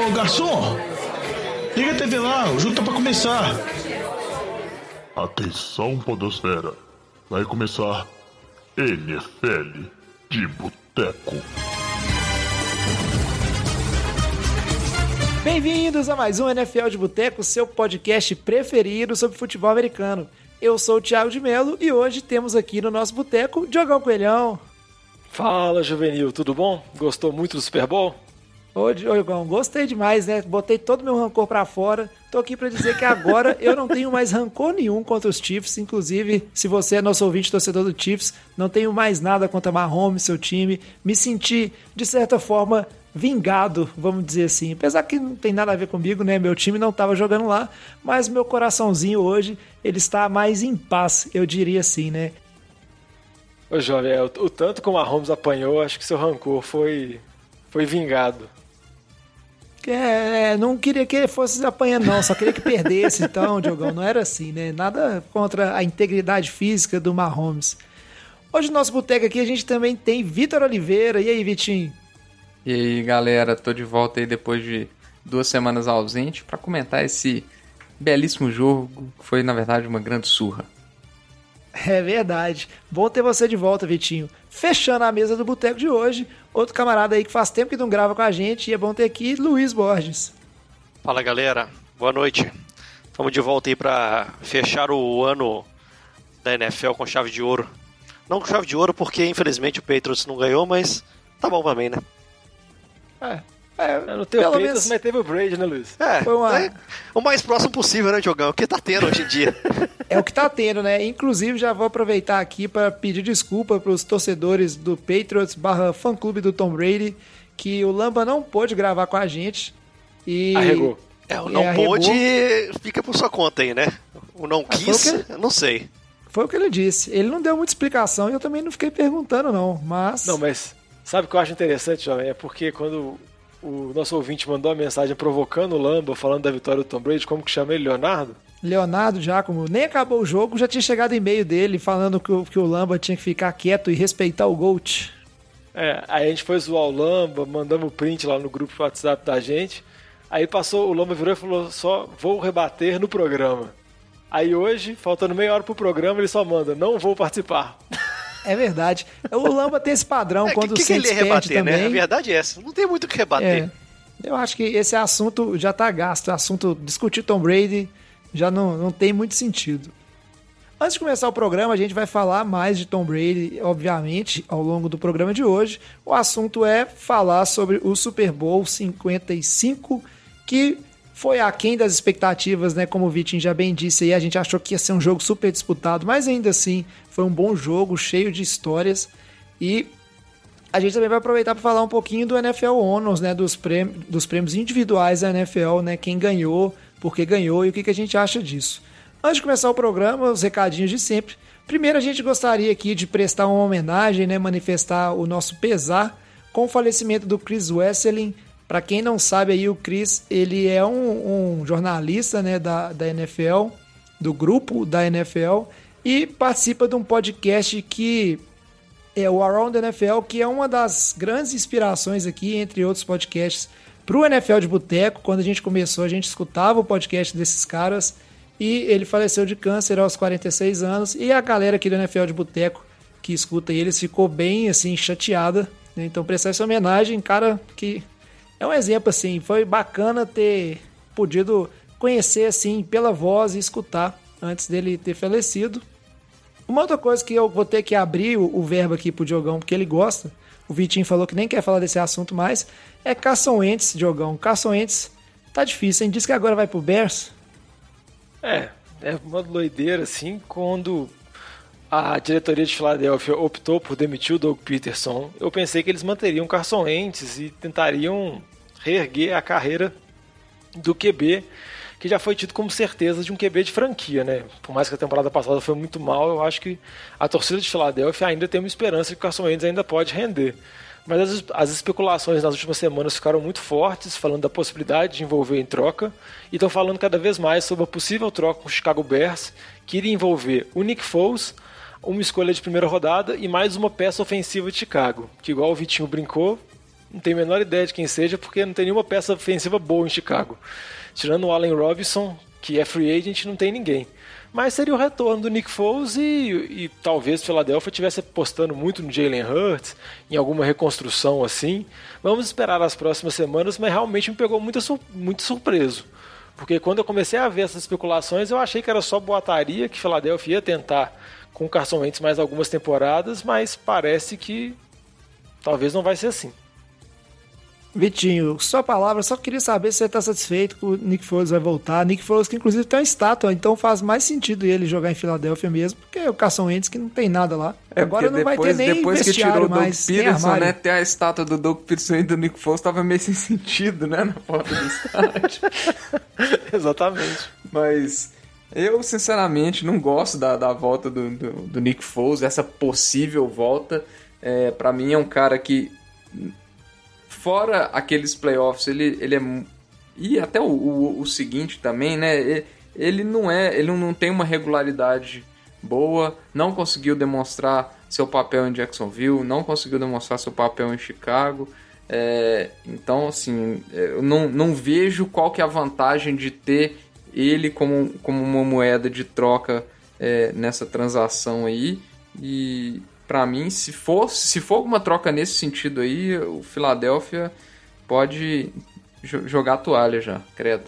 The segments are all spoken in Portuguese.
Ô, garçom! Liga a TV lá, o jogo tá pra começar. Atenção, Podosfera. Vai começar NFL de Boteco. Bem-vindos a mais um NFL de Boteco, seu podcast preferido sobre futebol americano. Eu sou o Thiago de Melo e hoje temos aqui no nosso boteco Diogão Coelhão. Fala, Juvenil, tudo bom? Gostou muito do Super Bowl? Ô, Diogão, gostei demais, né? Botei todo meu rancor pra fora. Tô aqui para dizer que agora eu não tenho mais rancor nenhum contra os Chiefs. Inclusive, se você é nosso ouvinte torcedor do Chiefs, não tenho mais nada contra Mahomes, seu time. Me senti, de certa forma, vingado, vamos dizer assim. Apesar que não tem nada a ver comigo, né? Meu time não estava jogando lá, mas meu coraçãozinho hoje, ele está mais em paz, eu diria assim, né? Ô, jovem, é, o, o tanto como a Holmes apanhou, acho que seu rancor foi, foi vingado. É, é, não queria que ele fosse apanhando, não, só queria que perdesse, então, Diogão. Não era assim, né? Nada contra a integridade física do Mahomes. Hoje no nosso boteco aqui a gente também tem Vitor Oliveira. E aí, Vitinho? E aí, galera, tô de volta aí depois de duas semanas ausente para comentar esse belíssimo jogo que foi, na verdade, uma grande surra. É verdade. Bom ter você de volta, Vitinho. Fechando a mesa do boteco de hoje, outro camarada aí que faz tempo que não grava com a gente e é bom ter aqui, Luiz Borges. Fala, galera. Boa noite. Estamos de volta aí para fechar o ano da NFL com chave de ouro. Não com chave de ouro porque, infelizmente, o Patriots não ganhou, mas tá bom também, né? É. É, não o Patriots, menos... mas teve o Brady, né, Luiz? É, Foi uma... é o mais próximo possível, né, Diogão? O que tá tendo hoje em dia. é o que tá tendo, né? Inclusive, já vou aproveitar aqui para pedir desculpa para os torcedores do Patriots barra fã-clube do Tom Brady, que o Lamba não pôde gravar com a gente. E... Arregou. É, o não é, pôde, fica por sua conta aí, né? O não ah, quis, ele... não sei. Foi o que ele disse. Ele não deu muita explicação e eu também não fiquei perguntando, não. Mas. Não, mas Sabe o que eu acho interessante, jovem? É porque quando o nosso ouvinte mandou a mensagem provocando o Lamba, falando da vitória do Tom Brady, como que chama ele? Leonardo? Leonardo Giacomo, nem acabou o jogo, já tinha chegado e-mail dele falando que o, que o Lamba tinha que ficar quieto e respeitar o Gold. É, aí a gente foi zoar o Lamba, mandamos o print lá no grupo WhatsApp da gente. Aí passou, o Lamba virou e falou só, vou rebater no programa. Aí hoje, faltando meia hora pro programa, ele só manda, não vou participar. É verdade. O Lamba tem esse padrão é, quando que, que ele rebater, também. Né? A verdade é essa. Não tem muito o que rebater. É, eu acho que esse assunto já tá gasto. O assunto discutir Tom Brady já não, não tem muito sentido. Antes de começar o programa, a gente vai falar mais de Tom Brady, obviamente, ao longo do programa de hoje. O assunto é falar sobre o Super Bowl 55, que foi aquém das expectativas, né? Como o Vitinho já bem disse aí, a gente achou que ia ser um jogo super disputado, mas ainda assim foi um bom jogo, cheio de histórias. E a gente também vai aproveitar para falar um pouquinho do NFL Honors, né? Dos prêmios, dos prêmios individuais da NFL, né? Quem ganhou, por que ganhou e o que, que a gente acha disso. Antes de começar o programa, os recadinhos de sempre. Primeiro, a gente gostaria aqui de prestar uma homenagem, né? Manifestar o nosso pesar com o falecimento do Chris Wesseling, para quem não sabe aí, o Chris, ele é um, um, jornalista né, da, da NFL, do grupo da NFL, e participa de um podcast que é o Around NFL, que é uma das grandes inspirações aqui, entre outros podcasts, para o NFL de Boteco. Quando a gente começou, a gente escutava o podcast desses caras, e ele faleceu de câncer aos 46 anos, e a galera aqui do NFL de Boteco que escuta eles ficou bem assim chateada. Né? Então prestar essa homenagem, cara que é um exemplo assim, foi bacana ter podido conhecer assim pela voz e escutar antes dele ter falecido. Uma outra coisa que eu vou ter que abrir o, o verbo aqui pro Diogão, porque ele gosta. O Vitinho falou que nem quer falar desse assunto mais. É Carson Wentz, Diogão. Carson Wentz tá difícil, hein? Diz que agora vai pro Bears. É, é uma doideira assim quando a diretoria de Filadélfia optou por demitir o Doug Peterson. Eu pensei que eles manteriam Carson Wentz e tentariam reerguer a carreira do QB, que já foi tido como certeza de um QB de franquia, né? Por mais que a temporada passada foi muito mal, eu acho que a torcida de Filadélfia ainda tem uma esperança que o Carson Wentz ainda pode render. Mas as, as, especulações nas últimas semanas ficaram muito fortes, falando da possibilidade de envolver em troca, e estão falando cada vez mais sobre a possível troca com o Chicago Bears, que iria envolver o Nick Foles, uma escolha de primeira rodada e mais uma peça ofensiva de Chicago, que igual o Vitinho brincou, não tenho a menor ideia de quem seja, porque não tem nenhuma peça ofensiva boa em Chicago. Tirando o Allen Robinson, que é free agent, não tem ninguém. Mas seria o retorno do Nick Foles e, e talvez Philadelphia estivesse apostando muito no Jalen Hurts, em alguma reconstrução assim. Vamos esperar as próximas semanas, mas realmente me pegou muito, muito surpreso. Porque quando eu comecei a ver essas especulações, eu achei que era só boataria, que Philadelphia ia tentar com o Carson Wentz mais algumas temporadas, mas parece que talvez não vai ser assim. Vitinho, sua palavra, só queria saber se você está satisfeito que o Nick Foles vai voltar. Nick Foles que inclusive tem uma estátua, então faz mais sentido ele jogar em Filadélfia mesmo, porque o Carson Wentz que não tem nada lá. É, Agora não depois, vai ter nem depois que tirou o Doug mais, Peterson, né, ter a estátua do Doug Peterson e do Nick Foles tava meio sem sentido, né, na foto do estádio. Exatamente. Mas eu, sinceramente, não gosto da, da volta do, do, do Nick Foles, essa possível volta. É, para mim é um cara que fora aqueles playoffs, ele, ele é. E até o, o, o seguinte também, né? Ele não é. Ele não tem uma regularidade boa, não conseguiu demonstrar seu papel em Jacksonville, não conseguiu demonstrar seu papel em Chicago. É, então, assim, eu não, não vejo qual que é a vantagem de ter ele como, como uma moeda de troca é, nessa transação aí. E para mim, se for, se for alguma troca nesse sentido aí, o Philadelphia pode jogar toalha já, credo.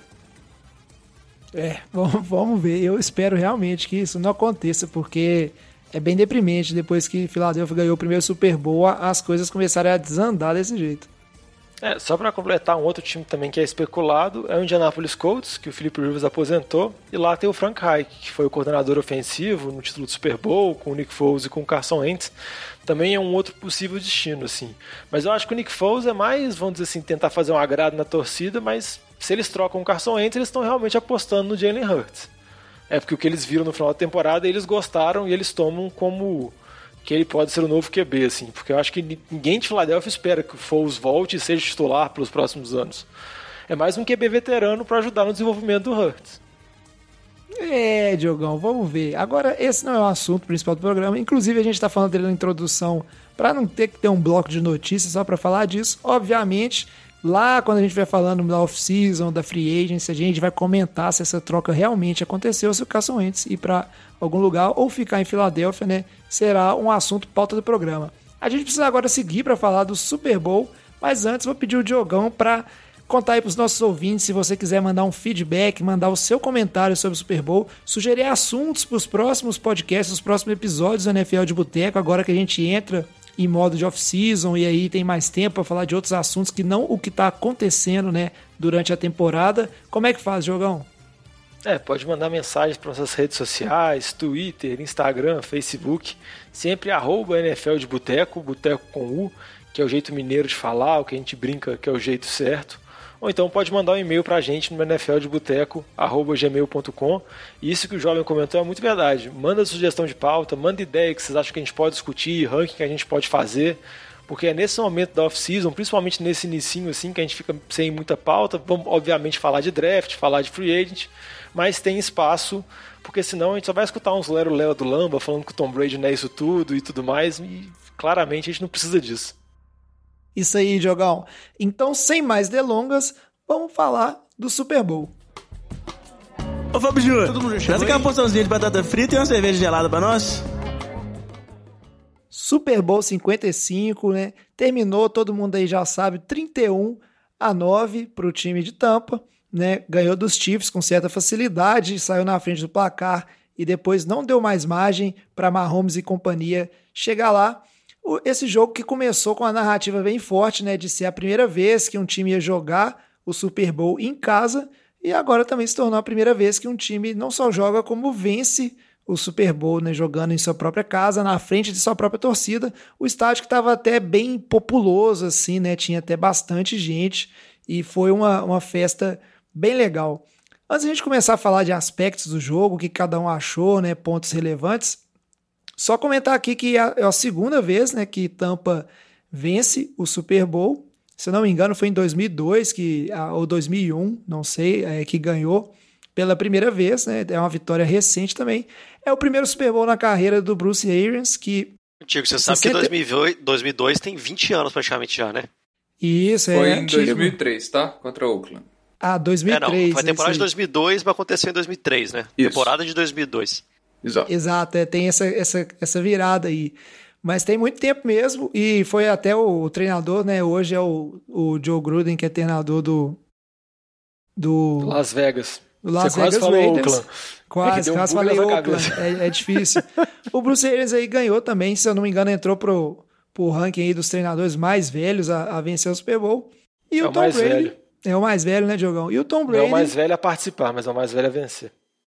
É, vamos ver. Eu espero realmente que isso não aconteça, porque é bem deprimente depois que Philadelphia ganhou o primeiro Super Bowl, as coisas começaram a desandar desse jeito. É, só para completar um outro time também que é especulado é o Indianapolis Colts, que o Philip Rivers aposentou, e lá tem o Frank Reich, que foi o coordenador ofensivo no título do Super Bowl, com o Nick Foles e com o Carson Wentz. Também é um outro possível destino, assim. Mas eu acho que o Nick Foles é mais, vamos dizer assim, tentar fazer um agrado na torcida, mas se eles trocam o Carson Wentz, eles estão realmente apostando no Jalen Hurts. É porque o que eles viram no final da temporada, eles gostaram e eles tomam como que ele pode ser o novo QB, assim, porque eu acho que ninguém de Filadélfia espera que o Foles volte e seja titular pelos próximos anos. É mais um QB veterano para ajudar no desenvolvimento do Hurts. É, Diogão, vamos ver. Agora, esse não é o assunto principal do programa. Inclusive, a gente está falando dele na introdução para não ter que ter um bloco de notícias só para falar disso. Obviamente, Lá, quando a gente vai falando da off-season, da free agency, a gente vai comentar se essa troca realmente aconteceu, se o Carson Wentz ir para algum lugar ou ficar em Filadélfia, né? Será um assunto pauta do programa. A gente precisa agora seguir para falar do Super Bowl, mas antes vou pedir o Diogão para contar aí para os nossos ouvintes, se você quiser mandar um feedback, mandar o seu comentário sobre o Super Bowl, sugerir assuntos para os próximos podcasts, os próximos episódios do NFL de Boteco, agora que a gente entra em modo de off-season e aí tem mais tempo para falar de outros assuntos que não o que está acontecendo, né, durante a temporada. Como é que faz, Jogão? É, pode mandar mensagens para nossas redes sociais, Twitter, Instagram, Facebook, sempre arroba NFL de Boteco, Boteco com U, que é o jeito mineiro de falar, o que a gente brinca que é o jeito certo ou então pode mandar um e-mail para a gente no nfldeboteco.gmail.com. Isso que o jovem comentou é muito verdade. Manda sugestão de pauta, manda ideia que vocês acham que a gente pode discutir, ranking que a gente pode fazer. Porque é nesse momento da off-season, principalmente nesse inicinho assim, que a gente fica sem muita pauta. Vamos, obviamente, falar de draft, falar de free agent, mas tem espaço, porque senão a gente só vai escutar uns lero-lero do Lamba falando que o Tom Brady não é isso tudo e tudo mais, e claramente a gente não precisa disso. Isso aí, Diogão. Então, sem mais delongas, vamos falar do Super Bowl. Ô Fábio Júnior, traz aquela porçãozinha de batata frita e uma cerveja gelada pra nós. Super Bowl 55, né? Terminou, todo mundo aí já sabe, 31 a 9 para o time de Tampa, né? Ganhou dos Chiefs com certa facilidade, saiu na frente do placar e depois não deu mais margem para Mahomes e companhia chegar lá esse jogo que começou com a narrativa bem forte, né, de ser a primeira vez que um time ia jogar o Super Bowl em casa, e agora também se tornou a primeira vez que um time não só joga como vence o Super Bowl, né, jogando em sua própria casa, na frente de sua própria torcida. O estádio que estava até bem populoso, assim, né, tinha até bastante gente, e foi uma, uma festa bem legal. Antes de a gente começar a falar de aspectos do jogo, o que cada um achou, né, pontos relevantes, só comentar aqui que é, é a segunda vez né, que Tampa vence o Super Bowl. Se eu não me engano, foi em 2002 que, ou 2001, não sei, é, que ganhou pela primeira vez. Né, é uma vitória recente também. É o primeiro Super Bowl na carreira do Bruce Arians, que. Tiago, você sabe 60... que 2002, 2002 tem 20 anos praticamente já, né? Isso, Foi é em antigo. 2003, tá? Contra o Oakland. Ah, É, 2003. não, foi a temporada né, de isso aí. 2002, mas aconteceu em 2003, né? Isso. Temporada de 2002. Exato. Exato, é, tem essa, essa, essa virada aí. Mas tem muito tempo mesmo, e foi até o, treinador, né? Hoje é o, o Joe Gruden, que é treinador do. Do, Las Vegas. do Las Você quase Vegas falou Raiders. Oakland. É Quase, deu um quase falei Oakland. É, é difícil. o Bruce Arians aí ganhou também, se eu não me engano, entrou pro, pro ranking aí dos treinadores mais velhos a, a vencer o Super Bowl. E É o o Tom mais Brady. velho. É o mais velho, né, Diogão? E o Tom Não Brady. é o mais velho a participar, mas é o mais velho a vencer.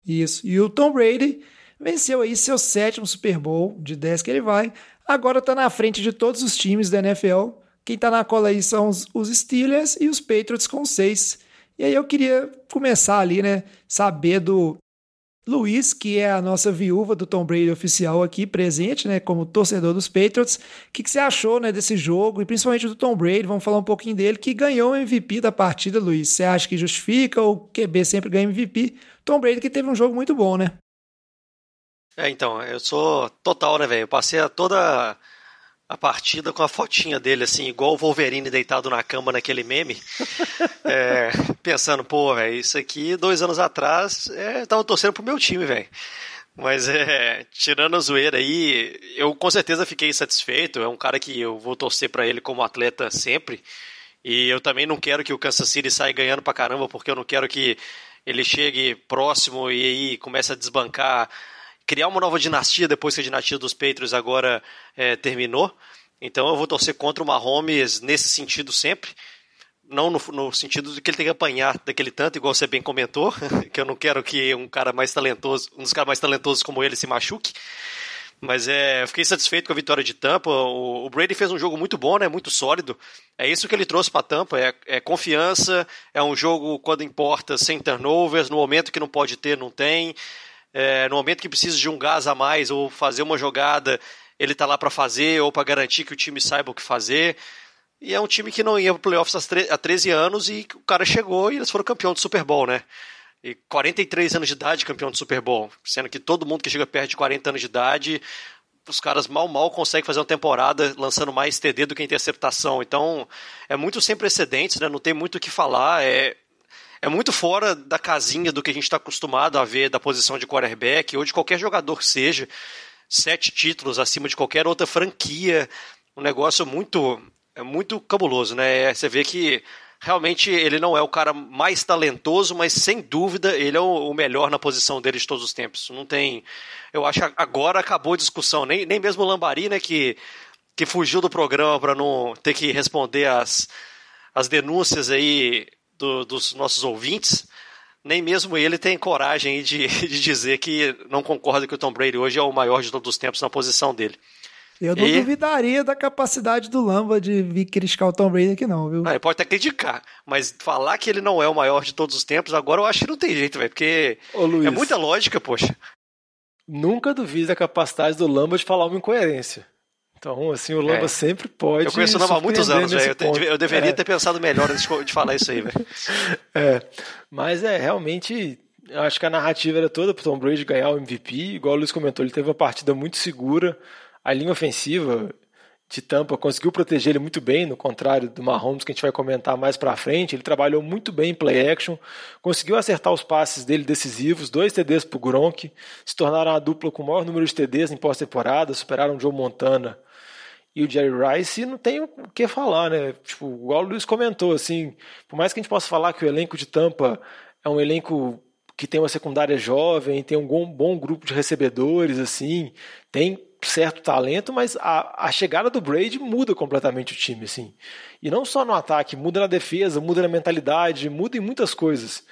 Isso. E o Tom Brady venceu aí seu sétimo Super Bowl de 10 que ele vai. Agora tá na frente de todos os times da NFL. Quem tá na cola aí são os, Steelers e os Patriots com seis. E aí eu queria começar ali, né? Saber do Luiz, que é a nossa viúva do Tom Brady oficial aqui, presente, né? Como torcedor dos Patriots. O que, que você achou, né, desse jogo? E principalmente do Tom Brady, vamos falar um pouquinho dele, que ganhou o MVP da partida, Luiz. Você acha que justifica ou QB sempre ganha MVP? Tom Brady que teve um jogo muito bom, né? É, então, eu sou total, né, velho? Eu passei a toda a partida com a fotinha dele, assim, igual o Wolverine deitado na cama naquele meme. É, pensando, pô, velho, isso aqui dois anos atrás, é, eu tava torcendo pro meu time, velho. Mas é, tirando a zoeira aí, eu com certeza fiquei satisfeito. É um cara que eu vou torcer pra ele como atleta sempre. E eu também não quero que o Kansas City saia ganhando pra caramba, porque eu não quero que ele chegue próximo e aí comece a desbancar, criar uma nova dinastia depois que a dinastia dos Patriots agora é, terminou. Então eu vou torcer contra o Mahomes nesse sentido sempre. Não no, no sentido de que ele tem que apanhar daquele tanto, igual você bem comentou, que eu não quero que um cara mais talentoso, um dos caras mais talentosos como ele se machuque. Mas é, fiquei satisfeito com a vitória de Tampa. O, o Brady fez um jogo muito bom, né? Muito sólido. É isso que ele trouxe para Tampa. É, é confiança. É um jogo quando importa, sem turnovers. No momento que não pode ter, não tem. É, no momento que precisa de um gás a mais ou fazer uma jogada, ele tá lá para fazer ou para garantir que o time saiba o que fazer. E é um time que não ia para playoffs há 13 anos e o cara chegou e eles foram campeão do Super Bowl, né? E 43 anos de idade campeão do Super Bowl, sendo que todo mundo que chega perto de 40 anos de idade, os caras mal mal conseguem fazer uma temporada lançando mais TD do que interceptação. Então, é muito sem precedentes, né? Não tem muito o que falar, é é muito fora da casinha do que a gente está acostumado a ver da posição de quarterback ou de qualquer jogador que seja. Sete títulos acima de qualquer outra franquia. Um negócio muito, é muito cabuloso, né? Você vê que realmente ele não é o cara mais talentoso, mas sem dúvida ele é o melhor na posição dele de todos os tempos. Não tem. Eu acho que agora acabou a discussão. Nem, nem mesmo o Lambari, né, que, que fugiu do programa para não ter que responder as, as denúncias aí do, dos nossos ouvintes, nem mesmo ele tem coragem de, de dizer que não concorda que o Tom Brady hoje é o maior de todos os tempos na posição dele. Eu não E- duvidaria da capacidade do Lamba de vir criticar o Tom Brady aqui, não, viu? Ah, ele pode até criticar, mas falar que ele não é o maior de todos os tempos, agora eu acho que não tem jeito, velho, porque Ô, Luiz, é muita lógica, poxa. nunca duvide da capacidade do Lamba de falar uma incoerência. Então, assim, o Lamba É. sempre pode. Eu conheço o Lamba há muitos anos, velho. Eu, eu deveria É. ter pensado melhor antes de de falar isso aí, velho. É, mas é realmente. Eu acho que a narrativa era toda pro Tom Brady ganhar o MVP. Igual o Luiz comentou, ele teve uma partida muito segura. A linha ofensiva de Tampa conseguiu proteger ele muito bem, no contrário do Mahomes, que a gente vai comentar mais pra frente. Ele trabalhou muito bem em play action, conseguiu acertar os passes dele decisivos, dois TDs pro Gronk, se tornaram a dupla com o maior número de TDs em pós-temporada, superaram o Joe Montana e o Jerry Rice e não tem o que falar, né? Tipo, igual o Luiz comentou, assim, por mais que a gente possa falar que o elenco de Tampa é um elenco que tem uma secundária jovem, tem um bom, bom grupo de recebedores, assim, tem certo talento, mas a, a chegada do Brady muda completamente o time, assim. E não só no ataque, muda na defesa, muda na mentalidade, muda em muitas coisas.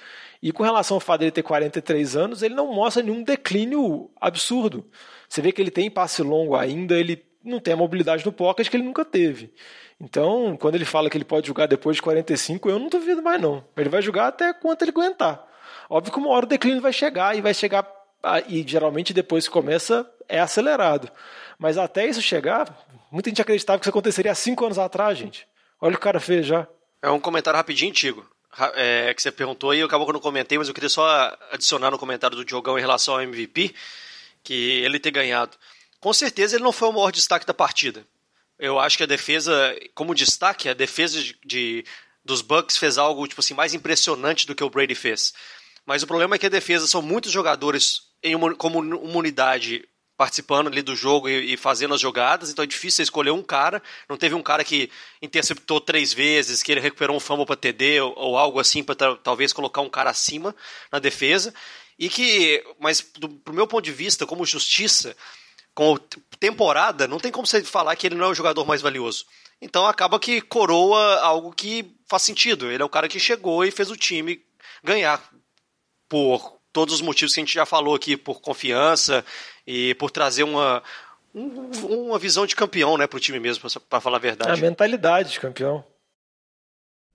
E com relação ao fato dele ter 43 anos, ele não mostra nenhum declínio absurdo. Você vê que ele tem passe longo ainda, ele não tem a mobilidade no pocket que ele nunca teve. Então, quando ele fala que ele pode jogar depois de 45, eu não duvido mais não. Ele vai jogar até quanto ele aguentar. Óbvio que uma hora o declínio vai chegar e vai chegar ah, e geralmente depois que começa é acelerado. Mas até isso chegar, muita gente acreditava que isso aconteceria há cinco anos atrás, gente. Olha o que o cara fez já. É um comentário rapidinho, Tigo. É, que você perguntou aí, acabou que eu não comentei, mas eu queria só adicionar no comentário do Diogão em relação ao MVP, que ele ter ganhado. Com certeza ele não foi o maior destaque da partida. Eu acho que a defesa, como destaque, a defesa de, de dos Bucks fez algo tipo assim mais impressionante do que o Brady fez. Mas o problema é que a defesa são muitos jogadores em uma, como uma unidade participando ali do jogo e, fazendo as jogadas, então é difícil escolher um cara. Não teve um cara que interceptou três vezes, que ele recuperou um fumble para TD ou, ou, algo assim para talvez colocar um cara acima na defesa. E que, mas do pro meu ponto de vista, como justiça, com temporada, não tem como você falar que ele não é o jogador mais valioso. Então acaba que coroa algo que faz sentido. Ele é o cara que chegou e fez o time ganhar por todos os motivos que a gente já falou aqui, por confiança e por trazer uma, uma visão de campeão né, para o time mesmo, para falar a verdade. A mentalidade de campeão.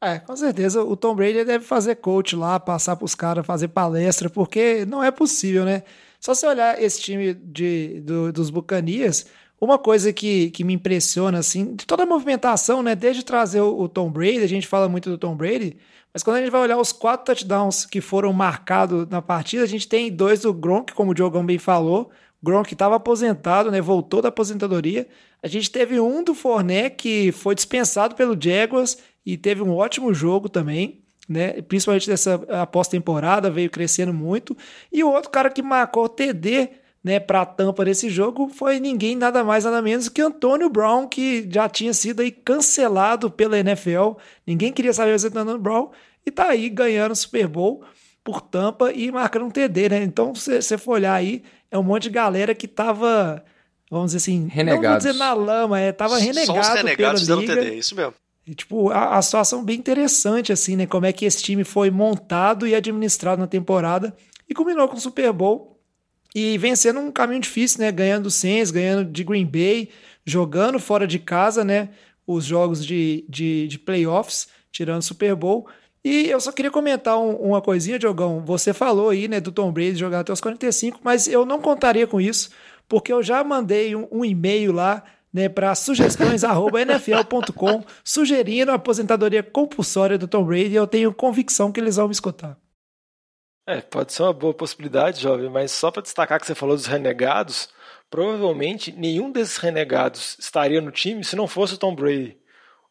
É, com certeza o Tom Brady deve fazer coach lá, passar para os caras, fazer palestra, porque não é possível, né? Só se olhar esse time de, do, dos Bucanias, uma coisa que, que me impressiona, assim, de toda a movimentação, né? Desde trazer o, o, Tom Brady, a gente fala muito do Tom Brady, mas quando a gente vai olhar os quatro touchdowns que foram marcados na partida, a gente tem dois do Gronk, como o Diogão bem falou. O Gronk estava aposentado, né? Voltou da aposentadoria. A gente teve um do Forné que foi dispensado pelo Jaguars e teve um ótimo jogo também. Né? Principalmente dessa pós-temporada, veio crescendo muito. E o outro cara que marcou TD né, para a tampa desse jogo foi ninguém nada mais nada menos que Antônio Brown, que já tinha sido aí cancelado pela NFL. Ninguém queria saber do Antônio Brown e tá aí ganhando o Super Bowl por tampa e marcando um TD, né? Então, se você for olhar aí, é um monte de galera que tava, vamos dizer assim, renegados. não vou dizer na lama, é, tava renegado Só os renegados pela liga. TD, isso mesmo. E, tipo, a, a situação bem interessante, assim, né? Como é que esse time foi montado e administrado na temporada e combinou com o Super Bowl e vencendo um caminho difícil, né? Ganhando o Saints, ganhando de Green Bay, jogando fora de casa, né? Os jogos de, de, de playoffs, tirando o Super Bowl. E eu só queria comentar um, uma coisinha, Diogão. Você falou aí, né, do Tom Brady jogar até os 45, mas eu não contaria com isso, porque eu já mandei um, um e-mail lá, né, para sugestões@nfl.com, sugerindo a aposentadoria compulsória do Tom Brady. E eu tenho convicção que eles vão me escutar. É, pode ser uma boa possibilidade, jovem, mas só para destacar que você falou dos renegados, provavelmente nenhum desses renegados estaria no time se não fosse o Tom Brady.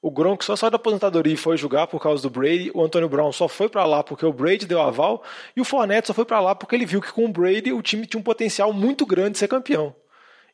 O Gronk só saiu da aposentadoria e foi jogar por causa do Brady. O Antônio Brown só foi para lá porque o Brady deu aval. E o Fournette só foi para lá porque ele viu que com o Brady o time tinha um potencial muito grande de ser campeão.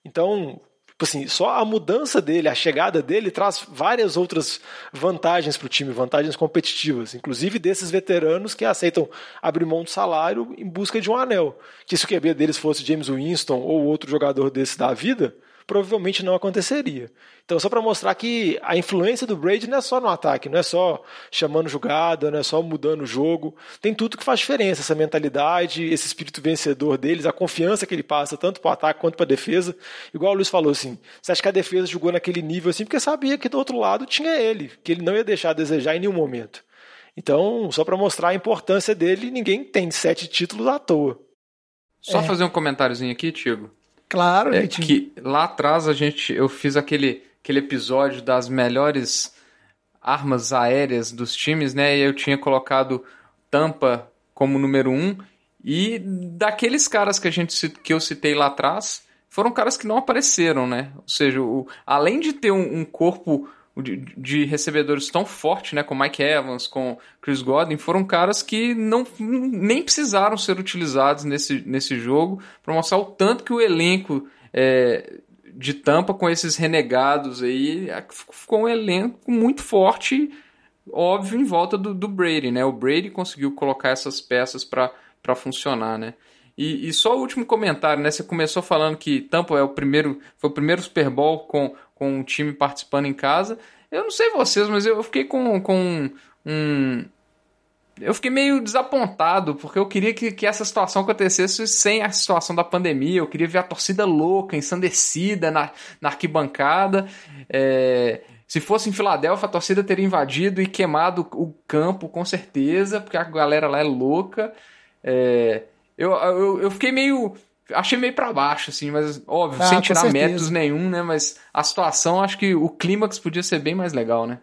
Então, Tipo assim, só a mudança dele, a chegada dele, traz várias outras vantagens para o time, vantagens competitivas, inclusive desses veteranos que aceitam abrir mão do salário em busca de um anel. Que se o QB deles fosse James Winston ou outro jogador desse da vida, provavelmente não aconteceria. Então, só para mostrar que a influência do Brady não é só no ataque, não é só chamando jogada, não é só mudando o jogo. Tem tudo que faz diferença, essa mentalidade, esse espírito vencedor deles, a confiança que ele passa tanto para o ataque quanto para a defesa. Igual o Luiz falou assim, você acha que a defesa jogou naquele nível assim porque sabia que do outro lado tinha ele, que ele não ia deixar a desejar em nenhum momento. Então, só para mostrar a importância dele, ninguém tem sete títulos à toa. Só é. fazer um comentáriozinho aqui, Tiago. Claro, é que lá atrás a gente eu fiz aquele aquele episódio das melhores armas aéreas dos times, né? E eu tinha colocado Tampa como número um e daqueles caras que a gente que eu citei lá atrás foram caras que não apareceram, né? Ou seja, o, além de ter um, um corpo de, de, recebedores tão forte, né, com Mike Evans, com Chris Godwin, foram caras que não nem precisaram ser utilizados nesse, nesse jogo para mostrar o tanto que o elenco é, de Tampa com esses renegados aí ficou um elenco muito forte, óbvio, em volta do, do Brady, né? O Brady conseguiu colocar essas peças para funcionar, né? E, e, só o último comentário, né? Você começou falando que Tampa é o primeiro, foi o primeiro Super Bowl com com o time participando em casa. Eu não sei vocês, mas eu fiquei com, com um. Eu fiquei meio desapontado, porque eu queria que, que essa situação acontecesse sem a situação da pandemia. Eu queria ver a torcida louca, ensandecida na, na arquibancada. É, se fosse em Filadélfia, a torcida teria invadido e queimado o campo, com certeza, porque a galera lá é louca. É, eu, eu, eu fiquei meio achei meio para baixo, assim, mas óbvio, ah, sem tirar méritos nenhum, né? Mas a situação, acho que o clímax podia ser bem mais legal, né?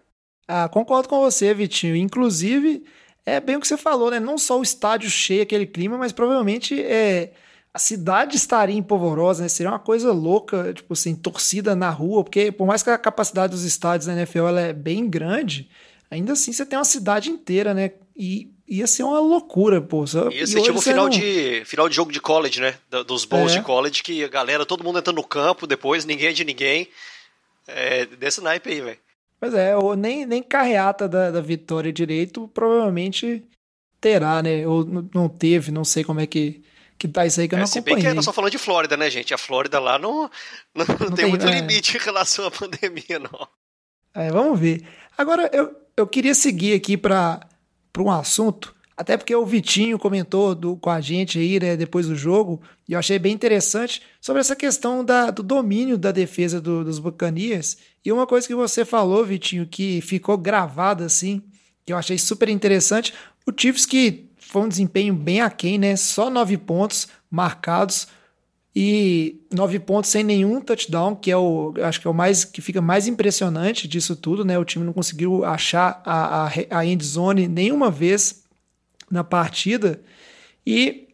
Ah, concordo com você, Vitinho. Inclusive, é bem o que você falou, né? Não só o estádio cheio, aquele clima, mas provavelmente é a cidade estaria em polvorosa, né? Seria uma coisa louca, tipo assim, torcida na rua, porque por mais que a capacidade dos estádios da NFL ela é bem grande, ainda assim você tem uma cidade inteira, né? E ia ser uma loucura, pô. Ia ser tipo final, não... de, final de jogo de college, né? Dos bons é. de college, que a galera, todo mundo entrando no campo depois, ninguém é de ninguém. É desse naipe aí, velho. Pois é, ou nem, nem carreata da, da vitória direito provavelmente terá, né? Ou não teve, não sei como é que, que tá isso aí que eu é, não se acompanhei. Se bem que nós só falando de Flórida, né, gente? A Flórida lá não, não, não, não tem, tem, muito é... limite em relação à pandemia, não. É, vamos ver. Agora, eu, eu queria seguir aqui para um assunto, até porque o Vitinho comentou do, com a gente aí, né, depois do jogo, e eu achei bem interessante sobre essa questão da, do domínio da defesa do, dos Buccaneers. E uma coisa que você falou, Vitinho, que ficou gravada assim, que eu achei super interessante, o Chiefs que foi um desempenho bem aquém, né? Só nove pontos marcados e nove pontos sem nenhum touchdown, que é o acho que é o mais que fica mais impressionante disso tudo, né? O time não conseguiu achar a, a, a end zone nenhuma vez na partida e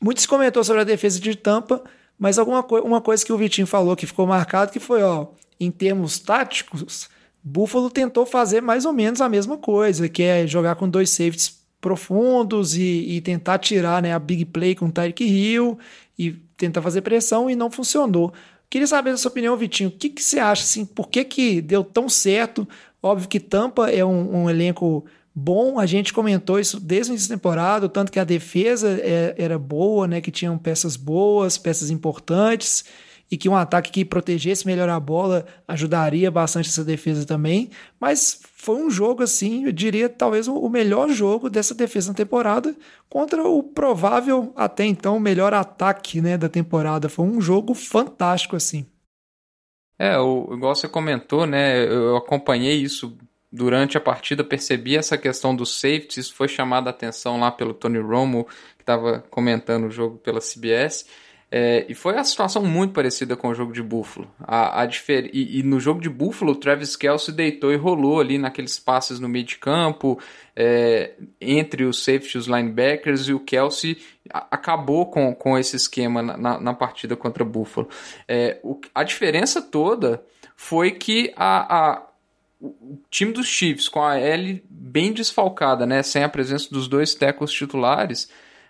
muitos comentou sobre a defesa de Tampa, mas alguma co uma coisa que o Vitinho falou que ficou marcado que foi, ó, em termos táticos, Buffalo tentou fazer mais ou menos a mesma coisa, que é jogar com dois safeties profundos e, e tentar tirar né, a big play com o Tyreek Hill e tentar fazer pressão e não funcionou. Queria saber a sua opinião, Vitinho. O que, que você acha? Assim, por que, que deu tão certo? Óbvio que Tampa é um, um elenco bom, a gente comentou isso desde o início da temporada, tanto que a defesa é, era boa, né, que tinham peças boas, peças importantes, e que um ataque que protegesse melhor a bola ajudaria bastante essa defesa também. Mas foi um jogo, assim, eu diria talvez o melhor jogo dessa defesa na temporada contra o provável, até então, melhor ataque né, da temporada. Foi um jogo fantástico, assim. É, o, igual você comentou, né? Eu acompanhei isso durante a partida, percebi essa questão dos safeties, isso foi chamado a atenção lá pelo Tony Romo, que estava comentando o jogo pela CBS. É, e foi a situação muito parecida com o jogo de Buffalo. A, a. E, e, no jogo de Buffalo, o Travis Kelce deitou e rolou ali naqueles passes no meio de campo, é, entre os safeties e os linebackers, e o Kelsey acabou com, com esse esquema na, na partida contra Buffalo. É, o, a diferença toda foi que a, a, o time dos Chiefs, com a L bem desfalcada, né, sem a presença dos dois tackles titulares,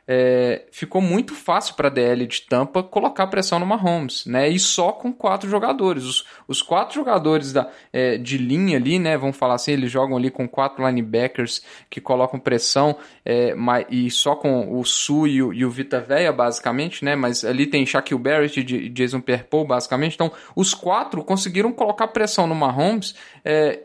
é, ficou muito fácil para a DL de Tampa colocar pressão no Mahomes, né? E só com quatro jogadores. Os, os quatro jogadores da, é, de linha ali, né? Vamos falar assim, eles jogam ali com quatro linebackers que colocam pressão, é, mas, e só com o Su e o, e o Vita Veia, basicamente, né? Mas ali tem Shaquille Barrett e Jason Pierre-Paul, basicamente. Então, os quatro conseguiram colocar pressão no Mahomes é,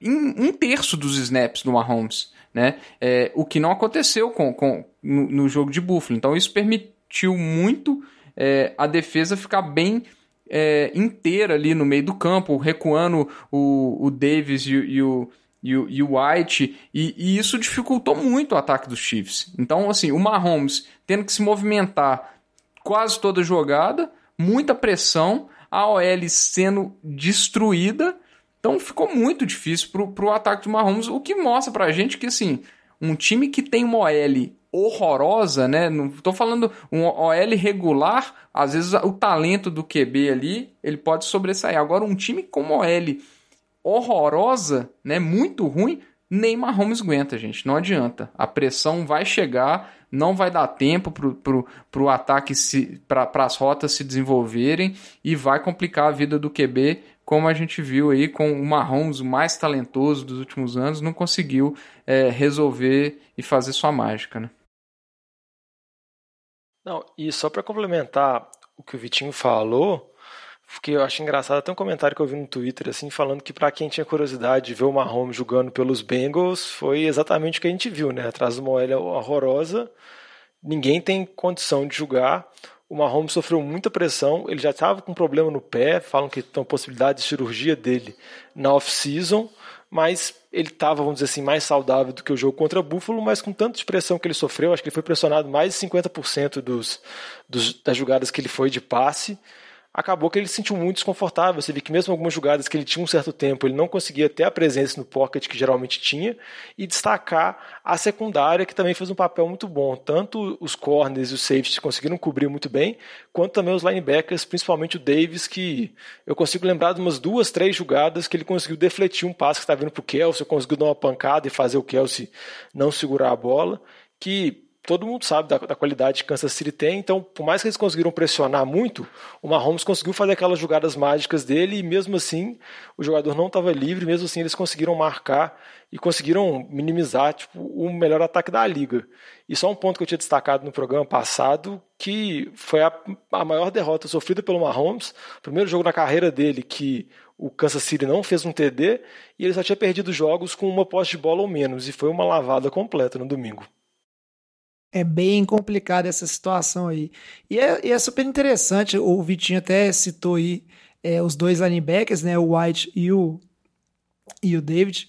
em um terço dos snaps do Mahomes né? É, o que não aconteceu com, com, no, no, jogo de Buffalo. Então isso permitiu muito é, a defesa ficar bem é, inteira ali no meio do campo, recuando o, o Davis e, e o e o, e o White, e, e, isso dificultou muito o ataque dos Chiefs. Então, assim, o Mahomes tendo que se movimentar quase toda jogada, muita pressão, a OL sendo destruída então ficou muito difícil pro, pro ataque do Mahomes, o que mostra pra gente que, assim, um time que tem uma OL horrorosa, né? Não tô falando um OL regular, às vezes o talento do QB ali, ele pode sobressair. Agora um time com uma OL horrorosa, né, muito ruim, nem Mahomes aguenta, gente, não adianta. A pressão vai chegar, não vai dar tempo pro, pro, pro ataque para as rotas se desenvolverem e vai complicar a vida do QB como a gente viu aí com o Mahomes, o mais talentoso dos últimos anos, não conseguiu é, resolver e fazer sua mágica, né? Não, e só para complementar o que o Vitinho falou, porque eu acho engraçado até um comentário que eu vi no Twitter assim falando que para quem tinha curiosidade de ver o Mahomes jogando pelos Bengals, foi exatamente o que a gente viu, né? Atrás de uma OL horrorosa, ninguém tem condição de jogar. O Mahomes sofreu muita pressão, ele já estava com problema no pé, falam que tem possibilidade de cirurgia dele na off-season, mas ele estava, vamos dizer assim, mais saudável do que o jogo contra Buffalo, mas com tanta pressão que ele sofreu, acho que ele foi pressionado mais de 50% dos, dos, das jogadas que ele foi de passe, acabou que ele se sentiu muito desconfortável. Você vê que mesmo algumas jogadas que ele tinha um certo tempo, ele não conseguia ter a presença no pocket que geralmente tinha e destacar a secundária, que também fez um papel muito bom. Tanto os corners e os safeties conseguiram cobrir muito bem, quanto também os linebackers, principalmente o Davis, que eu consigo lembrar de umas duas, três jogadas que ele conseguiu defletir um passe que estava vindo para o Kelsey, conseguiu dar uma pancada e fazer o Kelsey não segurar a bola, que todo mundo sabe da, da, qualidade que Kansas City tem, então por mais que eles conseguiram pressionar muito, o Mahomes conseguiu fazer aquelas jogadas mágicas dele e mesmo assim o jogador não estava livre, mesmo assim eles conseguiram marcar e conseguiram minimizar tipo, o melhor ataque da liga. E só um ponto que eu tinha destacado no programa passado, que foi a, a maior derrota sofrida pelo Mahomes, primeiro jogo na carreira dele que o Kansas City não fez um TD e ele só tinha perdido jogos com uma posse de bola ou menos, e foi uma lavada completa no domingo. É bem complicada essa situação aí. E é, e é, super interessante, o Vitinho até citou aí é, os dois linebackers, né, o White e o, e o David,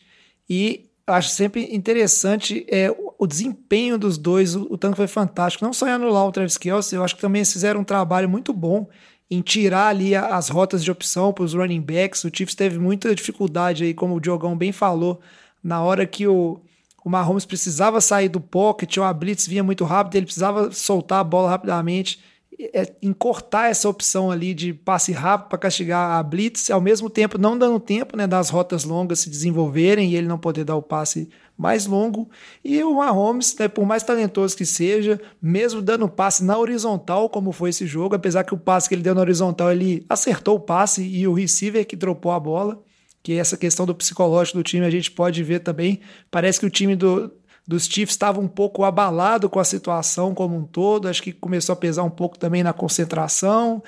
e acho sempre interessante é, o, o desempenho dos dois, o, o, tanto foi fantástico, não só em anular o Travis Kelce, eu acho que também eles fizeram um trabalho muito bom em tirar ali as rotas de opção para os running backs, o Chiefs teve muita dificuldade aí, como o Diogão bem falou, na hora que o o Mahomes precisava sair do pocket, ou a blitz vinha muito rápido, ele precisava soltar a bola rapidamente, é, encortar essa opção ali de passe rápido para castigar a blitz, ao mesmo tempo não dando tempo né, das rotas longas se desenvolverem e ele não poder dar o passe mais longo. E o Mahomes, né, por mais talentoso que seja, mesmo dando passe na horizontal, como foi esse jogo, apesar que o passe que ele deu na horizontal, ele acertou o passe e o receiver que dropou a bola que essa questão do psicológico do time a gente pode ver também. Parece que o time do, dos Chiefs estava um pouco abalado com a situação como um todo, acho que começou a pesar um pouco também na concentração,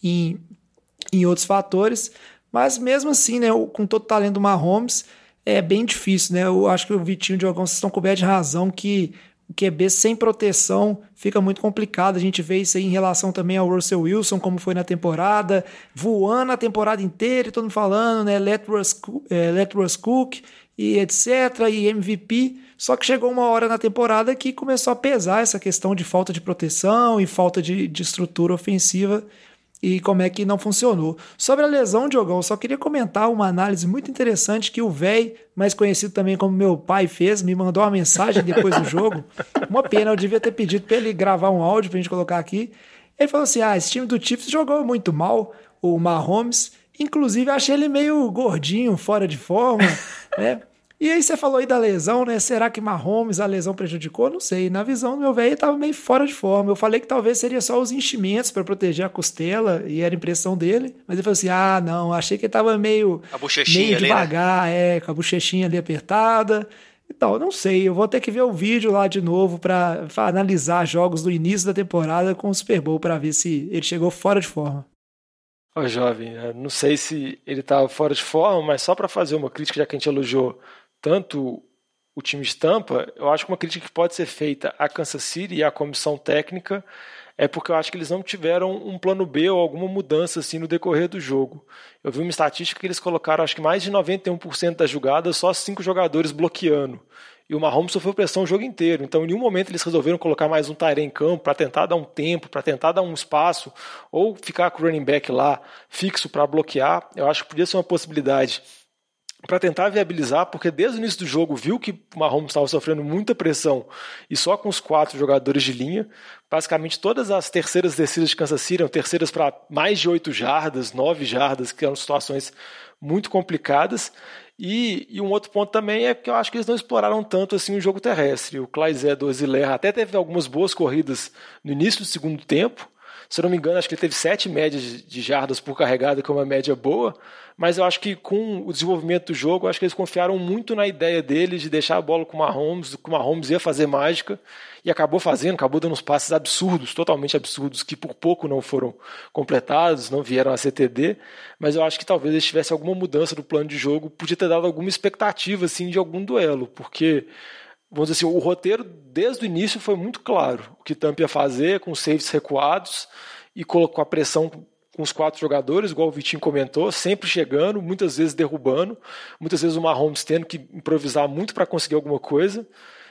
em, em outros fatores, mas mesmo assim, né, com todo o talento do Mahomes, é bem difícil, né? Eu acho que o Vitinho e o Diogão estão cobertos de razão que o QB sem proteção fica muito complicado. A gente vê isso aí em relação também ao Russell Wilson, como foi na temporada, voando a temporada inteira, todo mundo falando, né? Let Russ, é, Let Russ Cook e etc. e MVP. Só que chegou uma hora na temporada que começou a pesar essa questão de falta de proteção e falta de, de estrutura ofensiva e como é que não funcionou. Sobre a lesão, Diogão, só queria comentar uma análise muito interessante que o véi, mais conhecido também como meu pai, fez, me mandou uma mensagem depois do jogo. Uma pena, eu devia ter pedido para ele gravar um áudio pra gente colocar aqui. Ele falou assim: ah, esse time do Chiefs jogou muito mal, o Mahomes. Inclusive, achei ele meio gordinho, fora de forma, né? E aí você falou aí da lesão, né? Será que Mahomes a lesão prejudicou? Não sei. Na visão do meu velho, estava meio fora de forma. Eu falei que talvez seria só os enchimentos para proteger a costela, e era impressão dele. Mas ele falou assim: ah, não, achei que ele tava meio, meio devagar, ali, né? é, com a bochechinha ali apertada. Então, não sei, eu vou ter que ver o vídeo lá de novo para analisar jogos do início da temporada com o Super Bowl para ver se ele chegou fora de forma. Ô, jovem, não sei se ele estava fora de forma, mas só para fazer uma crítica, já que a gente elogiou tanto o time de Tampa, eu acho que uma crítica que pode ser feita à Kansas City e à comissão técnica é porque eu acho que eles não tiveram um plano B ou alguma mudança assim no decorrer do jogo. Eu vi uma estatística que eles colocaram acho que mais de 91% das jogadas só cinco jogadores bloqueando. E o Mahomes sofreu pressão o jogo inteiro. Então, em nenhum momento eles resolveram colocar mais um Tyrene em campo para tentar dar um tempo, para tentar dar um espaço, ou ficar com o running back lá fixo para bloquear. Eu acho que podia ser uma possibilidade para tentar viabilizar, porque desde o início do jogo viu que o Mahomes estava sofrendo muita pressão e só com os quatro jogadores de linha, basicamente todas as terceiras descidas de Kansas City eram terceiras para mais de oito jardas, nove jardas, que eram situações muito complicadas. E, e, um outro ponto também é que eu acho que eles não exploraram tanto assim o jogo terrestre. O Clyde Edwards até teve algumas boas corridas no início do segundo tempo, se eu não me engano, acho que ele teve sete médias de jardas por carregada, que é uma média boa, mas eu acho que com o desenvolvimento do jogo, acho que eles confiaram muito na ideia deles de deixar a bola com o Mahomes, que o Mahomes ia fazer mágica, e acabou fazendo, acabou dando uns passes absurdos, totalmente absurdos, que por pouco não foram completados, não vieram a CTD, mas eu acho que talvez eles tivessem alguma mudança do plano de jogo, podia ter dado alguma expectativa assim de algum duelo, porque vamos dizer assim, o roteiro desde o início foi muito claro. O que Tampa ia fazer com os saves recuados e colocou a pressão com os quatro jogadores, igual o Vitinho comentou, sempre chegando, muitas vezes derrubando, muitas vezes o Mahomes tendo que improvisar muito para conseguir alguma coisa.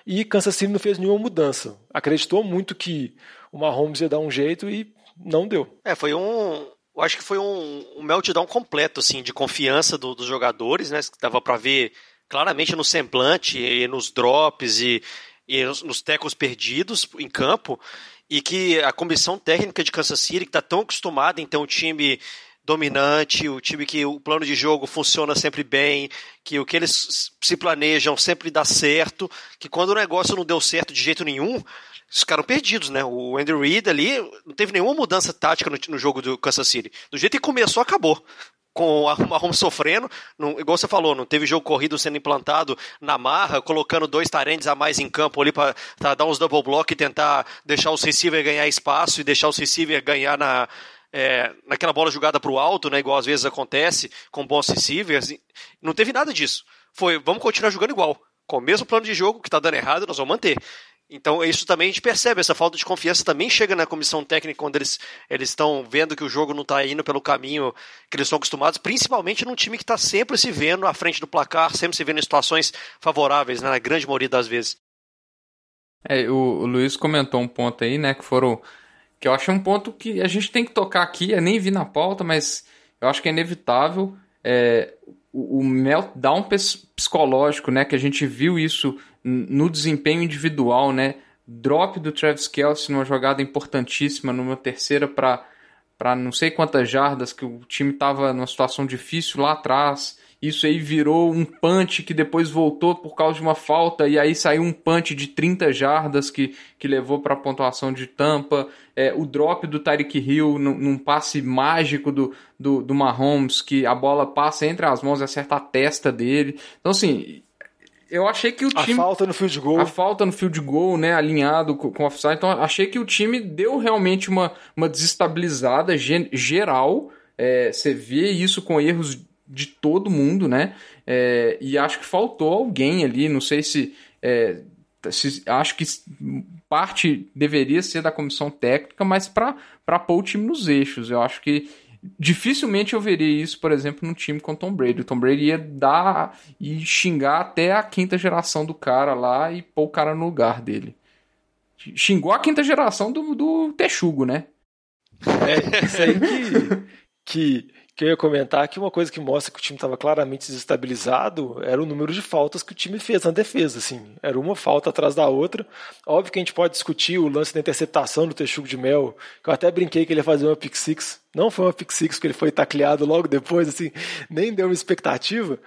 E Kansas City não fez nenhuma mudança. Acreditou muito que o Mahomes ia dar um jeito e não deu. É, foi um, Eu acho que foi um, um meltdown completo, assim, de confiança do, dos jogadores, né? Dava para ver claramente no semblante e nos drops e, e nos, nos tecos perdidos em campo e que a comissão técnica de Kansas City, que está tão acostumada em ter um time dominante, o time que o plano de jogo funciona sempre bem, que o que eles se planejam sempre dá certo, que quando o negócio não deu certo de jeito nenhum, ficaram perdidos, né? O Andrew Reid ali não teve nenhuma mudança tática no, no jogo do Kansas City. Do jeito que começou, acabou com a Mahomes sofrendo, não, igual você falou, não teve jogo corrido sendo implantado na marra, colocando dois tarentes a mais em campo ali para dar uns double block e tentar deixar os receivers ganhar espaço e deixar os receivers ganhar na, é, naquela bola jogada para o alto, né, igual às vezes acontece com bons receivers. Não teve nada disso. Foi, vamos continuar jogando igual. Com o mesmo plano de jogo que está dando errado, nós vamos manter. Então, isso também a gente percebe, essa falta de confiança também chega na comissão técnica quando eles eles estão vendo que o jogo não está indo pelo caminho que eles estão acostumados, principalmente num time que está sempre se vendo à frente do placar, sempre se vendo em situações favoráveis, né, na grande maioria das vezes. É, o, o Luiz comentou um ponto aí, né, que foram que eu acho um ponto que a gente tem que tocar aqui, eu nem vi na pauta, mas eu acho que é inevitável. É, o, meltdown psicológico, né, que a gente viu isso no desempenho individual, né, drop do Travis Kelce numa jogada importantíssima, numa terceira para não sei quantas jardas que o time estava numa situação difícil lá atrás isso aí virou um punch que depois voltou por causa de uma falta, e aí saiu um punch de 30 jardas que, que levou para a pontuação de tampa. É, o drop do Tyreek Hill num, num, passe mágico do, do, do Mahomes, que a bola passa entre as mãos e acerta a testa dele. Então, assim, eu achei que o time. A falta no field goal. A falta no field goal, né? Alinhado com, com o offside. Então, achei que o time deu realmente uma, uma desestabilizada geral. É, você vê isso com erros de todo mundo, né? É, e acho que faltou alguém ali, não sei se, é, se acho que parte deveria ser da comissão técnica, mas para pôr o time nos eixos. Eu acho que dificilmente eu veria isso, por exemplo, num time com Tom Brady. O Tom Brady ia dar e xingar até a quinta geração do cara lá e pôr o cara no lugar dele. Xingou a quinta geração do, do Texugo, né? É, isso aí que, que que eu ia comentar que uma coisa que mostra que o time estava claramente desestabilizado era o número de faltas que o time fez na defesa. Assim, era uma falta atrás da outra. Óbvio que a gente pode discutir o lance da interceptação do Texugo de Mel, que eu até brinquei que ele ia fazer uma pick six. Não foi uma pick six, porque ele foi tacleado logo depois, assim, nem deu uma expectativa.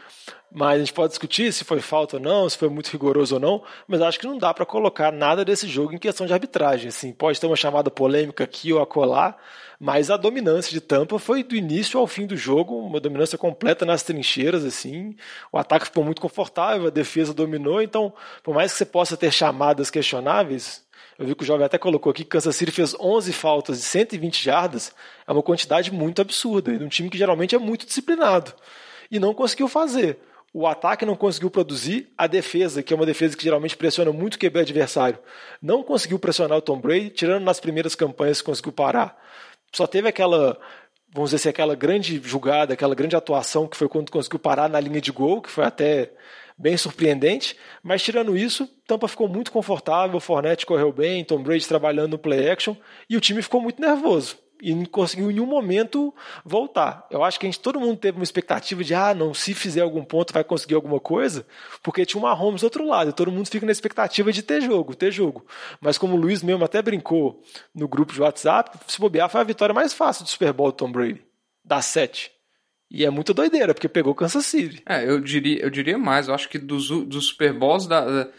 Mas a gente pode discutir se foi falta ou não, se foi muito rigoroso ou não, mas acho que não dá para colocar nada desse jogo em questão de arbitragem. Assim, pode ter uma chamada polêmica aqui ou acolá, mas a dominância de Tampa foi do início ao fim do jogo, uma dominância completa nas trincheiras, assim. O ataque ficou muito confortável, a defesa dominou, então, por mais que você possa ter chamadas questionáveis, eu vi que o jovem até colocou aqui que Kansas City fez 11 faltas de 120 jardas, é uma quantidade muito absurda, de um time que geralmente é muito disciplinado. E não conseguiu fazer. O ataque não conseguiu produzir, a defesa, que é uma defesa que geralmente pressiona muito o QB adversário, não conseguiu pressionar o Tom Brady, tirando nas primeiras campanhas conseguiu parar só teve aquela, vamos dizer assim, aquela grande jogada, aquela grande atuação que foi quando conseguiu parar na linha de gol, que foi até bem surpreendente. Mas tirando isso, Tampa ficou muito confortável, Fornette correu bem, Tom Brady trabalhando no play action e o time ficou muito nervoso e não conseguiu em nenhum momento voltar. Eu acho que a gente, todo mundo teve uma expectativa de, ah, não, se fizer algum ponto vai conseguir alguma coisa, porque tinha uma Mahomes do outro lado, todo mundo fica na expectativa de ter jogo, ter jogo. Mas como o Luiz mesmo até brincou no grupo de WhatsApp, se bobear foi a vitória mais fácil do Super Bowl do Tom Brady, das sete. E é muito doideira, porque pegou Kansas City. É, eu diria, eu diria mais, eu acho que dos, dos Super Bowls da,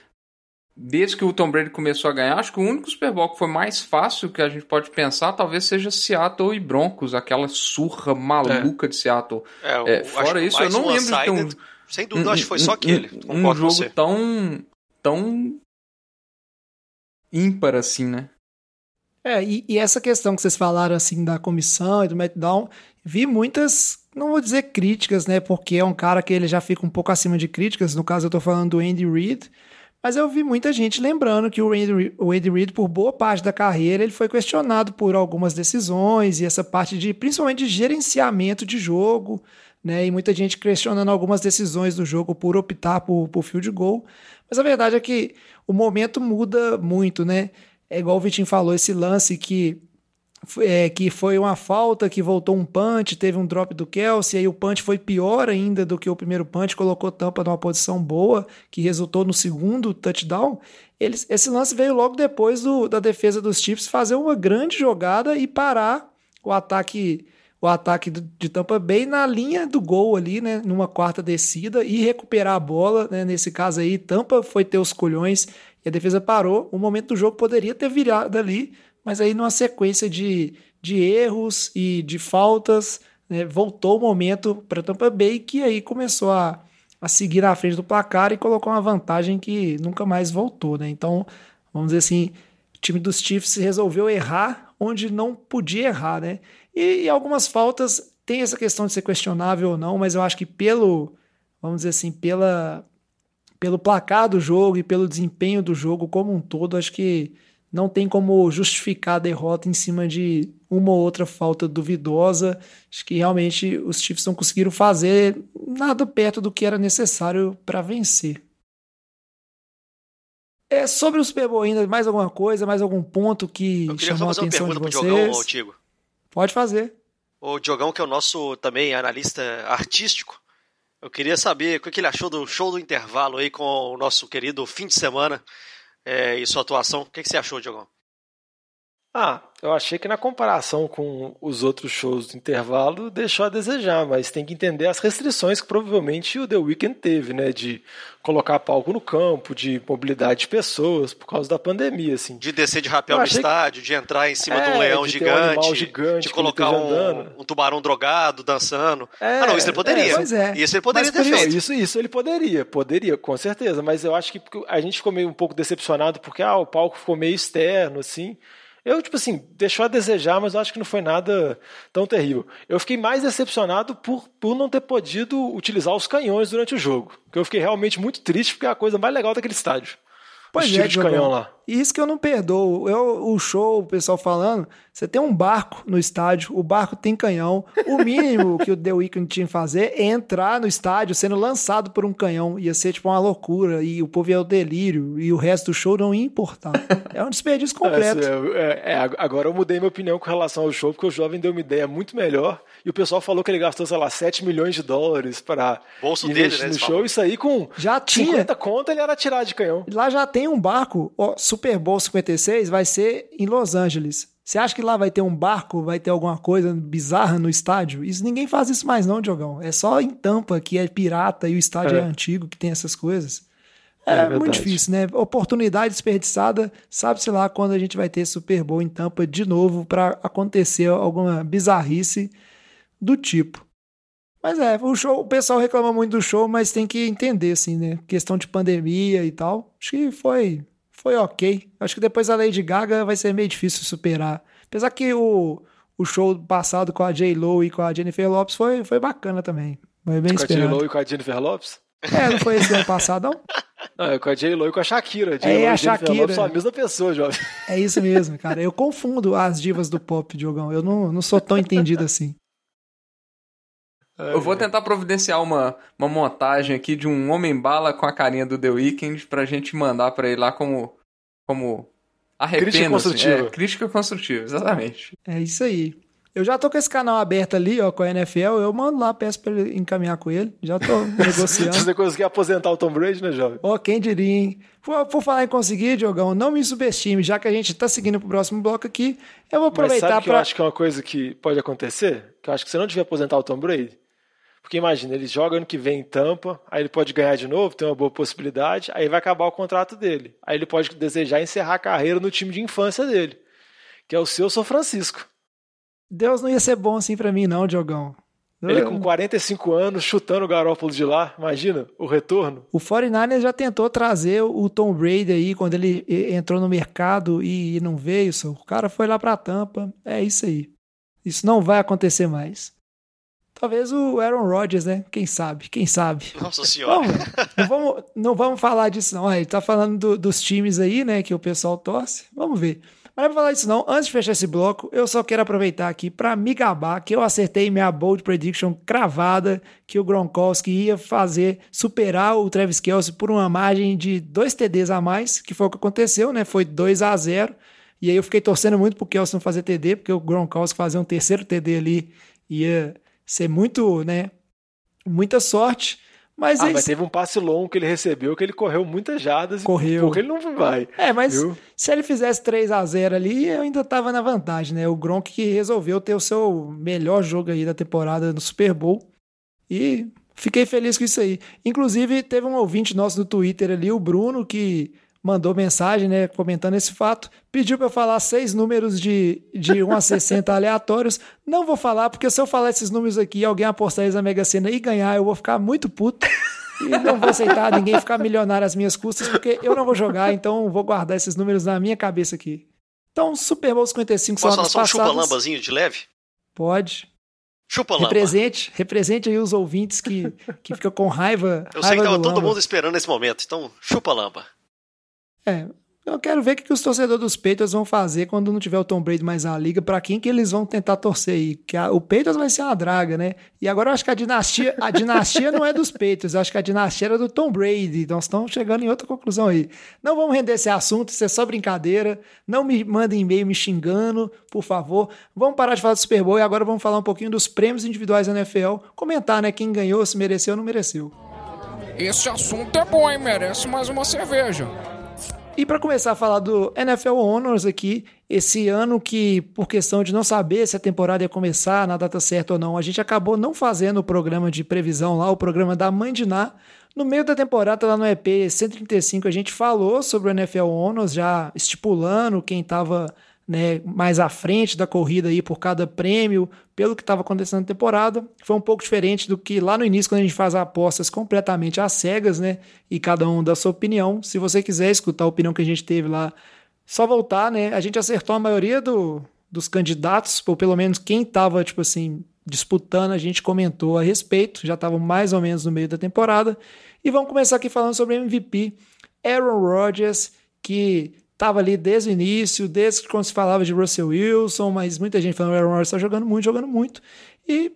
desde que o Tom Brady começou a ganhar, acho que o único Super Bowl que foi mais fácil que a gente pode pensar talvez seja Seattle e Broncos, aquela surra maluca é. de Seattle. É, é, fora isso, eu não lembro de ter um. Sem dúvida, um, acho que foi só aquele. Um, um jogo tão. tão. ímpar assim, né? É, e, e, essa questão que vocês falaram assim da comissão e do Meltdown, vi muitas, não vou dizer críticas, né? Porque é um cara que ele já fica um pouco acima de críticas. No caso, eu tô falando do Andy Reid mas eu vi muita gente lembrando que o Andy, o Andy Reid, por boa parte da carreira, ele foi questionado por algumas decisões e essa parte de, principalmente, de gerenciamento de jogo, né? E muita gente questionando algumas decisões do jogo por optar por, por field goal. Mas a verdade é que o momento muda muito, né? É igual o Vitinho falou, esse lance que é, que foi uma falta, que voltou um punch, teve um drop do Kelsey, aí o punch foi pior ainda do que o primeiro punch, colocou Tampa numa posição boa, que resultou no segundo touchdown. Eles, esse lance veio logo depois do, da defesa dos Chiefs fazer uma grande jogada e parar o ataque o ataque de Tampa Bay na linha do gol ali, né, numa quarta descida e recuperar a bola, né, nesse caso aí, Tampa foi ter os colhões e a defesa parou, o momento do jogo poderia ter virado ali, mas aí numa sequência de, de erros e de faltas, né, voltou o momento para Tampa Bay que aí começou a, a seguir na frente do placar e colocou uma vantagem que nunca mais voltou, né? Então, vamos dizer assim, o time dos Chiefs resolveu errar onde não podia errar, né? E, e algumas faltas tem essa questão de ser questionável ou não, mas eu acho que pelo, vamos dizer assim, pela pelo placar do jogo e pelo desempenho do jogo como um todo, acho que não tem como justificar a derrota em cima de uma ou outra falta duvidosa. Acho que realmente os Chiefs não conseguiram fazer nada perto do que era necessário para vencer. É sobre o Super Bowl ainda, mais alguma coisa, mais algum ponto que chamou a atenção de vocês? Diogão, Tigo. Pode fazer. O Diogão, que é o nosso também analista artístico, eu queria saber o que ele achou do show do intervalo aí com o nosso querido fim de semana é, e sua atuação. O que, que você achou, Diogão? Ah, eu achei que na comparação com os outros shows do intervalo deixou a desejar, mas tem que entender as restrições que provavelmente o The Weeknd teve, né? De colocar palco no campo, de mobilidade de pessoas por causa da pandemia, assim. De descer de rapel no estádio, que... de entrar em cima é, de um leão de gigante, um gigante, de colocar um, um, tubarão drogado dançando. É, ah, não, isso ele poderia. É, é. Isso ele poderia mas, ter feito. Isso, isso ele poderia, poderia, com certeza. Mas eu acho que a gente ficou meio um pouco decepcionado porque ah, o palco ficou meio externo, assim. Eu, tipo assim, deixou a desejar, mas eu acho que não foi nada tão terrível. Eu fiquei mais decepcionado por, por não ter podido utilizar os canhões durante o jogo. Porque eu fiquei realmente muito triste, porque é a coisa mais legal daquele estádio. Pois é, de canhão lá. E isso que eu não perdoo. Eu, o show, o pessoal falando, você tem um barco no estádio, o barco tem canhão. O mínimo que o The Weeknd tinha que fazer é entrar no estádio sendo lançado por um canhão. Ia ser tipo uma loucura, e o povo ia ao delírio, e o resto do show não ia importar. É um desperdício completo. É, é, é, agora eu mudei minha opinião com relação ao show, porque o jovem deu uma ideia muito melhor. E o pessoal falou que ele gastou, sei lá, 7 milhões de dólares para Bolso investir dele, né, no show. Isso aí com já tinha. 50 conto ele era tirar de canhão. Lá já tem um barco, ó, Super Bowl 56 vai ser em Los Angeles. Você acha que lá vai ter um barco, vai ter alguma coisa bizarra no estádio? Isso ninguém faz isso mais não, Diogão. É só em Tampa que é pirata e o estádio é, é antigo que tem essas coisas. É, é muito difícil, né? Oportunidade desperdiçada, sabe-se lá quando a gente vai ter Super Bowl em Tampa de novo para acontecer alguma bizarrice do tipo. Mas é, o show, o pessoal reclama muito do show, mas tem que entender, assim, né? Questão de pandemia e tal. Acho que foi, foi ok. Acho que depois a Lady Gaga vai ser meio difícil superar. Apesar que o, o show passado com a J-Lo e com a Jennifer Lopes foi, foi bacana também. Foi bem com a J-Lo e com a Jennifer Lopes? É, não foi esse ano passado, não? Não, é com a J-Lo e com a Shakira. J. É, a Shakira. São a mesma pessoa, jovem. É isso mesmo, cara. Eu confundo as divas do pop, Diogão. Eu não, não sou tão entendido assim. Eu vou tentar providenciar uma, uma montagem aqui de um homem-bala com a carinha do The Weeknd pra gente mandar pra ele lá como. como. Crítica construtiva. Assim. É, crítica construtiva, exatamente. É isso aí. Eu já tô com esse canal aberto ali, ó, com a NFL. Eu mando lá, peço pra ele encaminhar com ele. Já tô negociando. Se você conseguir aposentar o Tom Brady, né, jovem? Ó, quem diria, hein? Por, por falar em conseguir, Diogão, não me subestime, já que a gente tá seguindo pro próximo bloco aqui. Eu vou aproveitar Mas sabe pra. eu acho que é uma coisa que pode acontecer? Que eu acho que você não devia aposentar o Tom Brady. Porque imagina, ele joga ano que vem em Tampa, aí ele pode ganhar de novo, tem uma boa possibilidade, aí vai acabar o contrato dele. Aí ele pode desejar encerrar a carreira no time de infância dele, que é o seu São Francisco. Deus não ia ser bom assim para mim não, Diogão. Ele com 45 anos, chutando o Garópolo de lá, imagina o retorno. O 49ers já tentou trazer o Tom Brady aí, quando ele entrou no mercado e não veio, o cara foi lá pra Tampa, é isso aí. Isso não vai acontecer mais. Talvez o Aaron Rodgers, né? Quem sabe? Quem sabe? Nossa senhora. Não, não, vamos, não vamos falar disso, não. Ele tá falando do, dos times aí, né? Que o pessoal torce. Vamos ver. Mas não vou falar disso, não. Antes de fechar esse bloco, eu só quero aproveitar aqui para me gabar que eu acertei minha bold prediction cravada que o Gronkowski ia fazer superar o Travis Kelsey por uma margem de dois TDs a mais, que foi o que aconteceu, né? Foi 2 a 0 E aí eu fiquei torcendo muito pro Kelsey não fazer TD, porque o Gronkowski fazer um terceiro TD ali ia ser muito, né? Muita sorte. Mas, ah, é mas teve um passe longo que ele recebeu que ele correu muitas jardas Correu. e porque ele não vai. É, mas Viu? se ele fizesse 3 a 0 ali, eu ainda tava na vantagem, né? O Gronk que resolveu ter o seu melhor jogo aí da temporada no Super Bowl. E fiquei feliz com isso aí. Inclusive, teve um ouvinte nosso no Twitter ali, o Bruno, que mandou mensagem, né, comentando esse fato, pediu para eu falar seis números de, de 1 a 60 aleatórios. Não vou falar, porque se eu falar esses números aqui e alguém apostar eles na Mega Sena e ganhar, eu vou ficar muito puto. E não vou aceitar ninguém ficar milionário às minhas custas, porque eu não vou jogar, então vou guardar esses números na minha cabeça aqui. Então, Super Bowl 55 Posso são falar anos só um chupa-lambazinho de leve? Pode. Chupa-lamba. Represente, represente aí os ouvintes que, que ficam com raiva. Eu sei que tava do todo Lamba. mundo esperando esse momento, então chupa-lamba. É, eu quero ver o que, os torcedores dos Patriots vão fazer quando não tiver o Tom Brady mais na liga, pra quem que eles vão tentar torcer aí. Que a- o Patriots vai ser uma draga, né? E agora eu acho que a dinastia, a dinastia não é dos Patriots, eu acho que a dinastia era do Tom Brady. Nós estamos chegando em outra conclusão aí. Não vamos render esse assunto, isso é só brincadeira. Não me mandem e-mail me xingando, por favor. Vamos parar de falar do Super Bowl e agora vamos falar um pouquinho dos prêmios individuais da NFL. Comentar, né? Quem ganhou, se mereceu ou não mereceu. Esse assunto é bom, hein? Merece mais uma cerveja. E para começar a falar do NFL Honors aqui, esse ano que, por questão de não saber se a temporada ia começar na data certa ou não, a gente acabou não fazendo o programa de previsão lá, o programa da Mãe de Ná. No meio da temporada, lá no EP 135, a gente falou sobre o NFL Honors, já estipulando quem estava né, mais à frente da corrida aí por cada prêmio, pelo que estava acontecendo na temporada. Foi um pouco diferente do que lá no início, quando a gente faz apostas completamente às cegas, né? E cada um dá sua opinião. Se você quiser escutar a opinião que a gente teve lá, só voltar, né? A gente acertou a maioria do, dos candidatos, ou pelo menos quem estava, tipo assim, disputando, a gente comentou a respeito, já estava mais ou menos no meio da temporada. E vamos começar aqui falando sobre MVP, Aaron Rodgers, que estava ali desde o início, desde quando se falava de Russell Wilson, mas muita gente falando que o Aaron Rodgers está jogando muito, jogando muito. E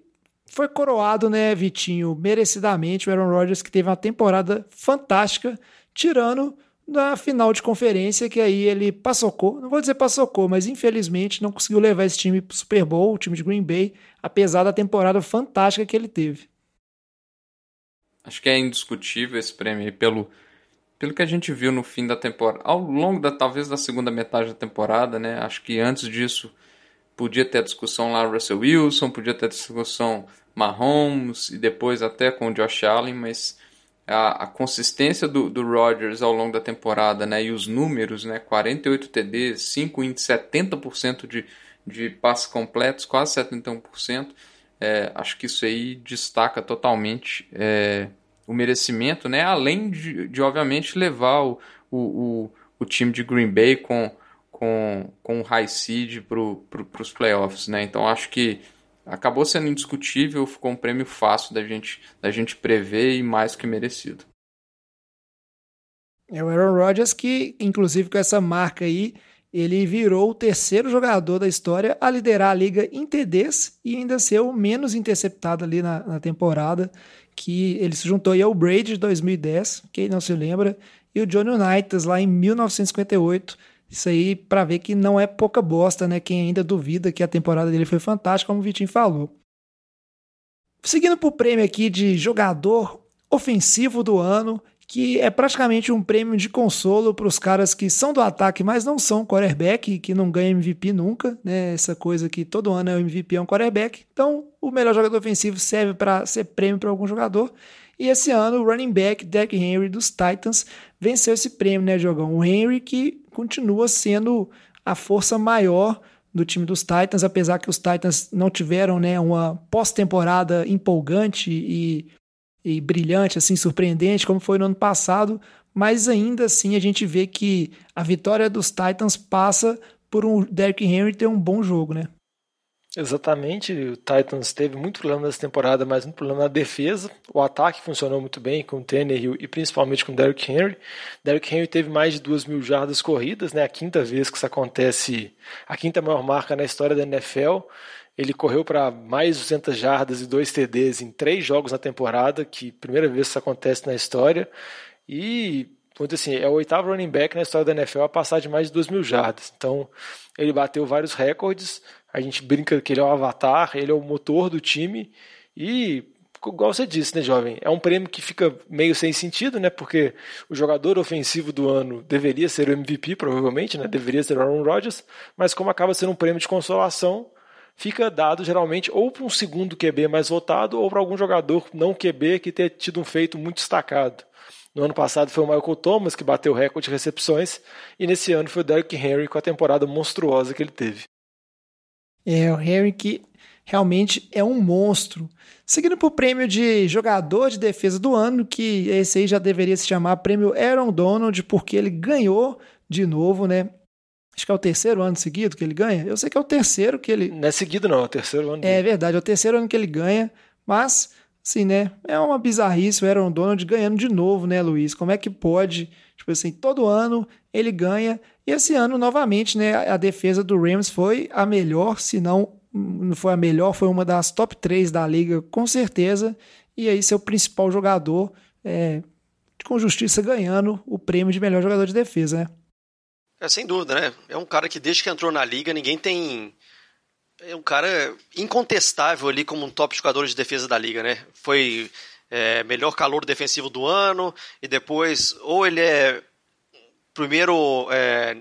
foi coroado, né, Vitinho, merecidamente, o Aaron Rodgers, que teve uma temporada fantástica, tirando da final de conferência, que aí ele passocou, não vou dizer passocou, mas infelizmente não conseguiu levar esse time pro Super Bowl, o time de Green Bay, apesar da temporada fantástica que ele teve. Acho que é indiscutível esse prêmio pelo, pelo que a gente viu no fim da temporada, ao longo da talvez da segunda metade da temporada, né? Acho que antes disso podia ter a discussão lá Russell Wilson, podia ter a discussão Mahomes e depois até com o Josh Allen, mas a, a consistência do, do Rodgers ao longo da temporada, né? E os números, né? 48 TDs, 5 em 70% de, de passes completos, quase 71%. É, acho que isso aí destaca totalmente é, o merecimento, né? Além de, de obviamente, levar o, o, o, time de Green Bay com, com, com o high seed para pro, os playoffs, né? Então acho que acabou sendo indiscutível, ficou um prêmio fácil da gente, da gente prever e mais que merecido. É o Aaron Rodgers que, inclusive com essa marca aí, ele virou o terceiro jogador da história a liderar a liga em TDs e ainda ser o menos interceptado ali na, na temporada, que ele se juntou aí ao Brady de 2010, quem não se lembra, e o Johnny Unitas lá em 1958. Isso aí para ver que não é pouca bosta, né? Quem ainda duvida que a temporada dele foi fantástica, como o Vitinho falou. Seguindo pro prêmio aqui de jogador ofensivo do ano, que é praticamente um prêmio de consolo para os caras que são do ataque, mas não são quarterback, que não ganham MVP nunca, né? Essa coisa que todo ano é o MVP é um quarterback. Então, o melhor jogador ofensivo serve para ser prêmio para algum jogador. E esse ano, o running back Derrick Henry dos Titans venceu esse prêmio, né, Jogão? O Henry que continua sendo a força maior do time dos Titans, apesar que os Titans não tiveram, né, uma pós-temporada empolgante e e brilhante, assim, surpreendente, como foi no ano passado, mas ainda assim a gente vê que a vitória dos Titans passa por um Derrick Henry ter um bom jogo, né? Exatamente, o Titans teve muito problema nessa temporada, mas muito problema na defesa. O ataque funcionou muito bem com o Tannehill e principalmente com o Derrick Henry. Derrick Henry teve mais de duas mil jardas corridas, né? A quinta vez que isso acontece, a quinta maior marca na história da NFL. Ele correu para mais de 200 jardas e dois TDs em três jogos na temporada, que primeira vez isso acontece na história. E Muito assim, é o oitavo running back na história da NFL a passar de mais de 2 mil jardas. Então, ele bateu vários recordes. A gente brinca que ele é o avatar, ele é o motor do time. E, igual você disse, né, jovem? É um prêmio que fica meio sem sentido, né? Porque o jogador ofensivo do ano deveria ser o MVP, provavelmente, né? Deveria ser o Aaron Rodgers. Mas, como acaba sendo um prêmio de consolação, fica dado geralmente ou para um segundo QB mais votado ou para algum jogador não QB que tenha tido um feito muito destacado. No ano passado foi o Michael Thomas que bateu o recorde de recepções e nesse ano foi o Derrick Henry com a temporada monstruosa que ele teve. É, o Henry que realmente é um monstro. Seguindo para o prêmio de jogador de defesa do ano, que esse aí já deveria se chamar prêmio Aaron Donald, porque ele ganhou de novo, né? Acho que é o terceiro ano seguido que ele ganha. Eu sei que é o terceiro que ele. Não é seguido, não, é o terceiro ano. É verdade, é o terceiro ano que ele ganha, mas, assim, né? É uma bizarrice o Aaron Donald ganhando de novo, né, Luiz? Como é que pode? Tipo assim, todo ano ele ganha. E esse ano, novamente, né? A defesa do Rams foi a melhor, se não não foi a melhor, foi uma das top 3 da liga, com certeza. E aí, seu principal jogador, é, com justiça, ganhando o prêmio de melhor jogador de defesa, né? É, sem dúvida, né? É um cara que desde que entrou na liga, ninguém tem. É um cara incontestável ali como um top jogador de defesa da liga, né? Foi é, melhor calor defensivo do ano, e depois, ou ele é primeiro é,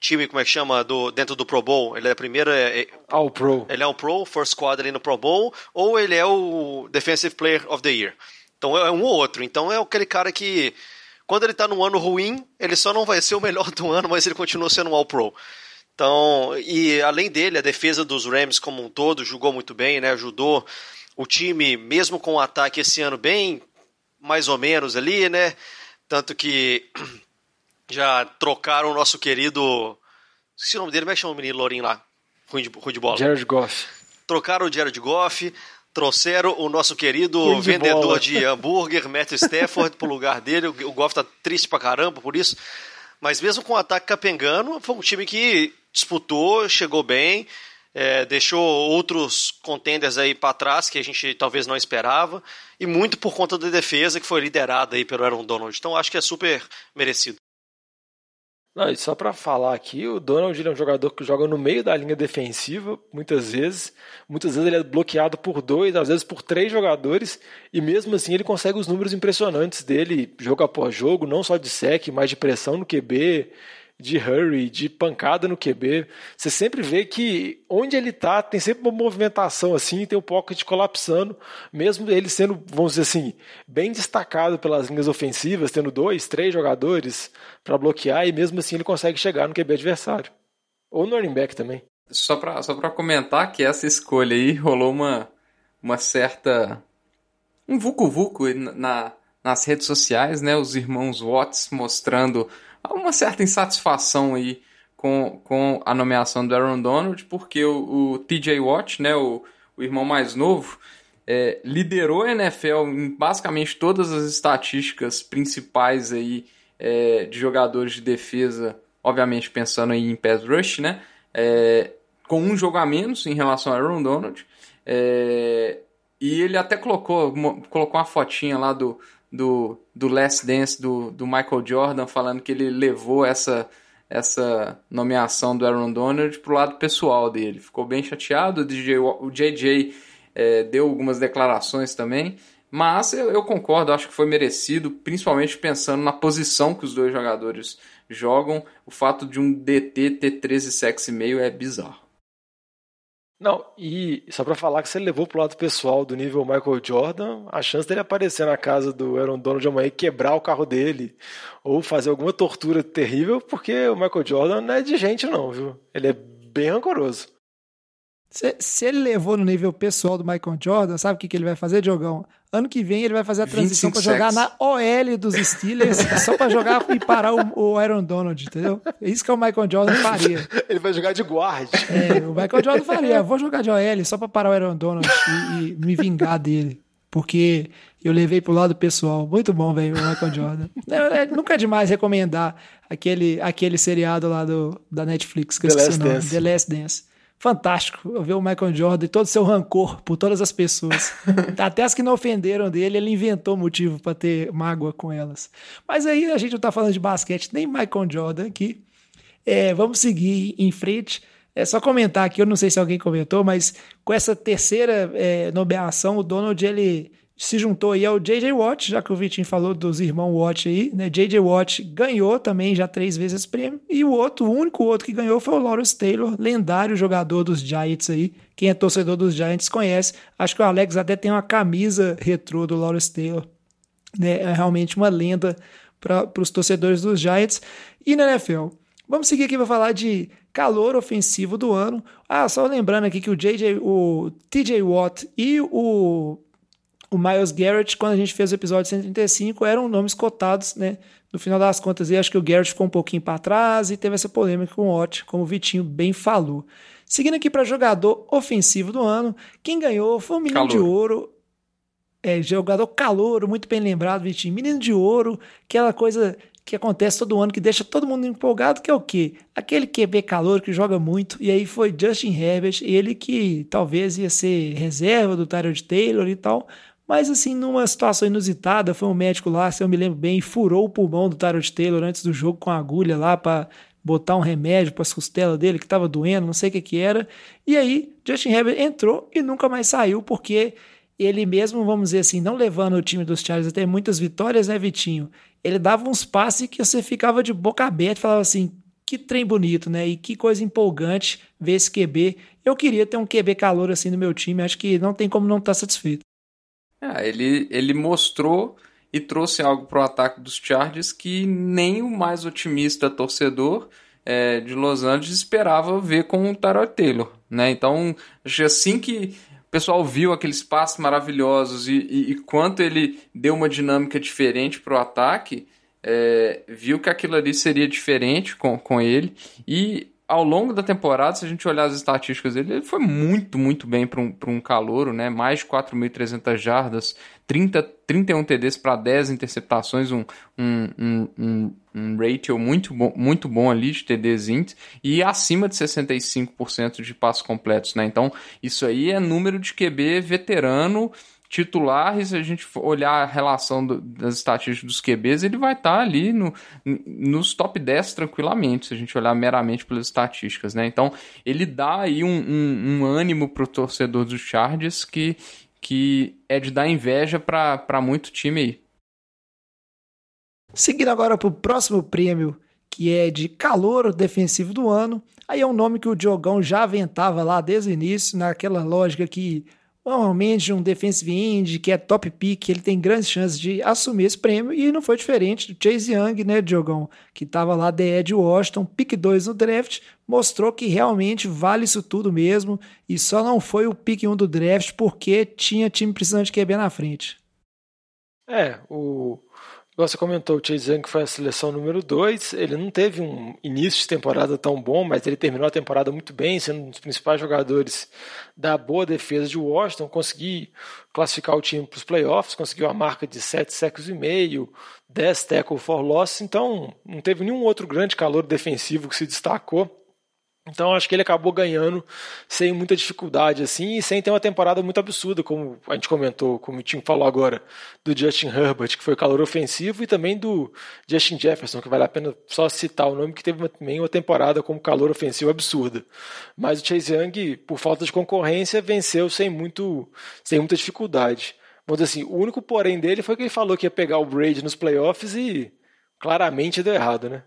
time, como é que chama, do, dentro do Pro Bowl, ele é a primeira. É, All Pro. Ele é um Pro, First Squad ali no Pro Bowl, ou ele é o Defensive Player of the Year. Então é um ou outro. Então é aquele cara que quando ele está num ano ruim, ele só não vai ser o melhor do ano, mas ele continua sendo um All-Pro. Então, e além dele, a defesa dos Rams como um todo jogou muito bem, né? Ajudou o time, mesmo com o ataque esse ano bem mais ou menos ali, né? Tanto que já trocaram o nosso querido. Esqueci o nome dele, como é que chama o menino Lourinho lá? Ruim de, ruim de bola. Jared Goff. Trocaram o Jared Goff, trouxeram o nosso querido de vendedor bola. de hambúrguer, Matthew Stafford, pro lugar dele. O Goff tá triste pra caramba por isso. Mas mesmo com o ataque capengando, foi um time que disputou, chegou bem, é, deixou outros contenders aí para trás que a gente talvez não esperava, e muito por conta da defesa que foi liderada aí pelo Aaron Donald. Então acho que é super merecido. Não, e só pra falar aqui, o Donald é um jogador que joga no meio da linha defensiva, muitas vezes. Muitas vezes ele é bloqueado por dois, às vezes por três jogadores, e mesmo assim ele consegue os números impressionantes dele, jogo após jogo, não só de sec, mas de pressão no QB, de hurry, de pancada no QB. Você sempre vê que onde ele tá, tem sempre uma movimentação assim, tem o pocket colapsando, mesmo ele sendo, vamos dizer assim, bem destacado pelas linhas ofensivas, tendo dois, três jogadores para bloquear, e mesmo assim ele consegue chegar no QB adversário. Ou no running back também. Só pra, só pra comentar que essa escolha aí rolou uma, uma certa. um vucu-vucu na, nas redes sociais, né? Os irmãos Watts mostrando uma certa insatisfação aí com, com a nomeação do Aaron Donald, porque o, o TJ Watt, né? O, o irmão mais novo, é, liderou a NFL em basicamente todas as estatísticas principais aí é, de jogadores de defesa, obviamente pensando aí em pass rush, né? É, com um jogo a menos em relação a Aaron Donald. É, e ele até colocou, colocou uma fotinha lá do, do, do Last Dance do, do Michael Jordan, falando que ele levou essa, essa nomeação do Aaron Donald pro lado pessoal dele. Ficou bem chateado. O, DJ, o JJ é, deu algumas declarações também. Mas eu, eu concordo, acho que foi merecido, principalmente pensando na posição que os dois jogadores jogam. O fato de um DT ter 13 sacks e meio é bizarro. Não, e só pra falar que ele levou pro lado pessoal do nível Michael Jordan, a chance dele aparecer na casa do Aaron Donald amanhã e quebrar o carro dele, ou fazer alguma tortura terrível, porque o Michael Jordan não é de gente não, viu? Ele é bem rancoroso. Se, se ele levou no nível pessoal do Michael Jordan, sabe o que, que ele vai fazer, Diogão? Ano que vem ele vai fazer a transição 25 para jogar na OL dos Steelers, só para jogar e parar o, o Aaron Donald, entendeu? É isso que o Michael Jordan faria. Ele vai jogar de guarda. É, o Michael Jordan faria, vou jogar de OL só para parar o Aaron Donald e, e me vingar dele. Porque eu levei pro lado pessoal. Muito bom, velho, o Michael Jordan. É, é, nunca é demais recomendar aquele, aquele seriado lá do, da Netflix, que eu The esqueci Last o nome. Dance. The Last Dance. Fantástico ver o Michael Jordan e todo o seu rancor por todas as pessoas. Até as que não ofenderam dele, ele inventou motivo para ter mágoa com elas. Mas aí a gente não tá falando de basquete, nem Michael Jordan aqui. É, vamos seguir em frente. É só comentar aqui, eu não sei se alguém comentou, mas com essa terceira é, nomeação, o Donald ele se juntou aí ao J.J. Watt, já que o Vitinho falou dos irmãos Watt aí, né? J.J. Watt ganhou também já três vezes esse prêmio, e o outro, o único outro que ganhou foi o Lawrence Taylor, lendário jogador dos Giants aí. Quem é torcedor dos Giants conhece. Acho que o Alex até tem uma camisa retrô do Lawrence Taylor. Né? É realmente uma lenda para os torcedores dos Giants. E na NFL, Vamos seguir aqui para falar de calor ofensivo do ano. Ah, só lembrando aqui que o JJ, o TJ Watt e o o Miles Garrett, quando a gente fez o episódio 135, eram nomes cotados, né? No final das contas, eu acho que o Garrett ficou um pouquinho para trás e teve essa polêmica com o Watt, como o Vitinho bem falou. Seguindo aqui para jogador ofensivo do ano, quem ganhou foi o Menino de Ouro. É, jogador calouro, muito bem lembrado, Vitinho. Menino de Ouro, aquela coisa que acontece todo ano, que deixa todo mundo empolgado, que é o quê? Aquele QB calor que joga muito, e aí foi Justin Herbert, ele que talvez ia ser reserva do Tyrod Taylor e tal, mas assim, numa situação inusitada, foi um médico lá, se eu me lembro bem, furou o pulmão do Tyrod Taylor antes do jogo com a agulha lá para botar um remédio para as costelas dele que estava doendo, não sei o que que era. E aí, Justin Herbert entrou e nunca mais saiu porque ele mesmo, vamos dizer assim, não levando o time dos Chargers até muitas vitórias, né, Vitinho? Ele dava uns passes que você ficava de boca aberta e falava assim: que trem bonito, né? E que coisa empolgante ver esse QB. Eu queria ter um QB calor assim no meu time, acho que não tem como não estar tá satisfeito. É, ele, ele mostrou e trouxe algo para o ataque dos Chargers que nem o mais otimista torcedor é, de Los Angeles esperava ver com o Tyrod Taylor, né? Então, assim que pessoal viu aqueles passos maravilhosos e, e, e quanto ele deu uma dinâmica diferente para o ataque, é, viu que aquilo ali seria diferente com, com ele. E ao longo da temporada, se a gente olhar as estatísticas dele, ele foi muito, muito bem para um, um calouro, né? Mais de 4.300 jardas, 30, 31 TDs para 10 interceptações, um, um, um, um, um ratio muito bom, muito bom ali de TDs int, e acima de 65% de passos completos, né? Então, isso aí é número de QB veterano titular, se a gente olhar a relação do, das estatísticas dos QBs, ele vai estar tá ali no, nos top 10 tranquilamente, se a gente olhar meramente pelas estatísticas, né? Então, ele dá aí um, um, um ânimo pro torcedor dos Chargers que, que é de dar inveja para muito time aí. Seguindo agora para o próximo prêmio, que é de calor defensivo do ano. Aí é um nome que o Diogão já aventava lá desde o início, naquela lógica que normalmente um defensive end que é top pick, ele tem grandes chances de assumir esse prêmio e não foi diferente do Chase Young, né, Diogão, que estava lá de Ed Washington, pick 2 no draft, mostrou que realmente vale isso tudo mesmo e só não foi o pick 1 do draft porque tinha time precisando de QB na frente. É, o você comentou, o Chase Young foi a seleção número 2. Ele não teve um início de temporada tão bom, mas ele terminou a temporada muito bem, sendo um dos principais jogadores da boa defesa de Washington. Conseguiu classificar o time para os playoffs, conseguiu a marca de 7 sacks e meio, 10 tackle for loss. Então, não teve nenhum outro grande calor defensivo que se destacou. Então acho que ele acabou ganhando sem muita dificuldade assim e sem ter uma temporada muito absurda, como a gente comentou, como o Tim falou agora, do Justin Herbert, que foi calor ofensivo, e também do Justin Jefferson, que vale a pena só citar o nome, que teve também uma temporada como calor ofensivo absurda. Mas o Chase Young, por falta de concorrência, venceu sem, muito, sem muita dificuldade. Vamos assim, o único porém dele foi que ele falou que ia pegar o Brady nos playoffs e claramente deu errado, né?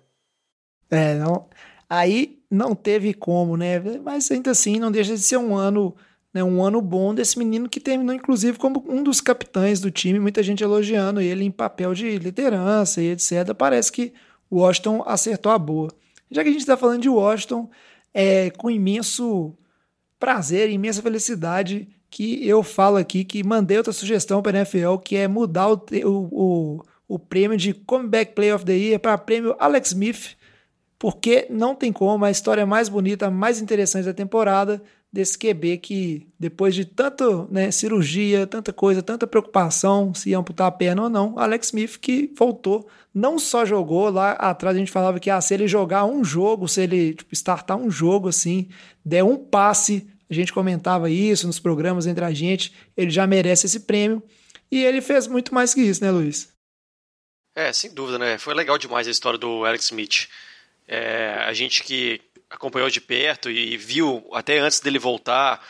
É, não. Aí não teve como, né? Mas ainda assim não deixa de ser um ano, né, um ano bom desse menino que terminou inclusive como um dos capitães do time, muita gente elogiando ele em papel de liderança e etc. Parece que o Washington acertou a boa. Já que a gente está falando de Washington, é com imenso prazer, imensa felicidade que eu falo aqui que mandei outra sugestão para a NFL, que é mudar o, o, o, prêmio de Comeback Play of the Year para prêmio Alex Smith, porque não tem como, a história mais bonita, mais interessante da temporada desse QB que, depois de tanta né, cirurgia, tanta coisa, tanta preocupação se ia amputar a perna ou não, Alex Smith que voltou, não só jogou, lá atrás a gente falava que ah, se ele jogar um jogo, se ele tipo, startar um jogo assim, der um passe, a gente comentava isso nos programas entre a gente, ele já merece esse prêmio. E ele fez muito mais que isso, né, Luiz? É, sem dúvida, né? Foi legal demais a história do Alex Smith. É, a gente que acompanhou de perto e viu até antes dele voltar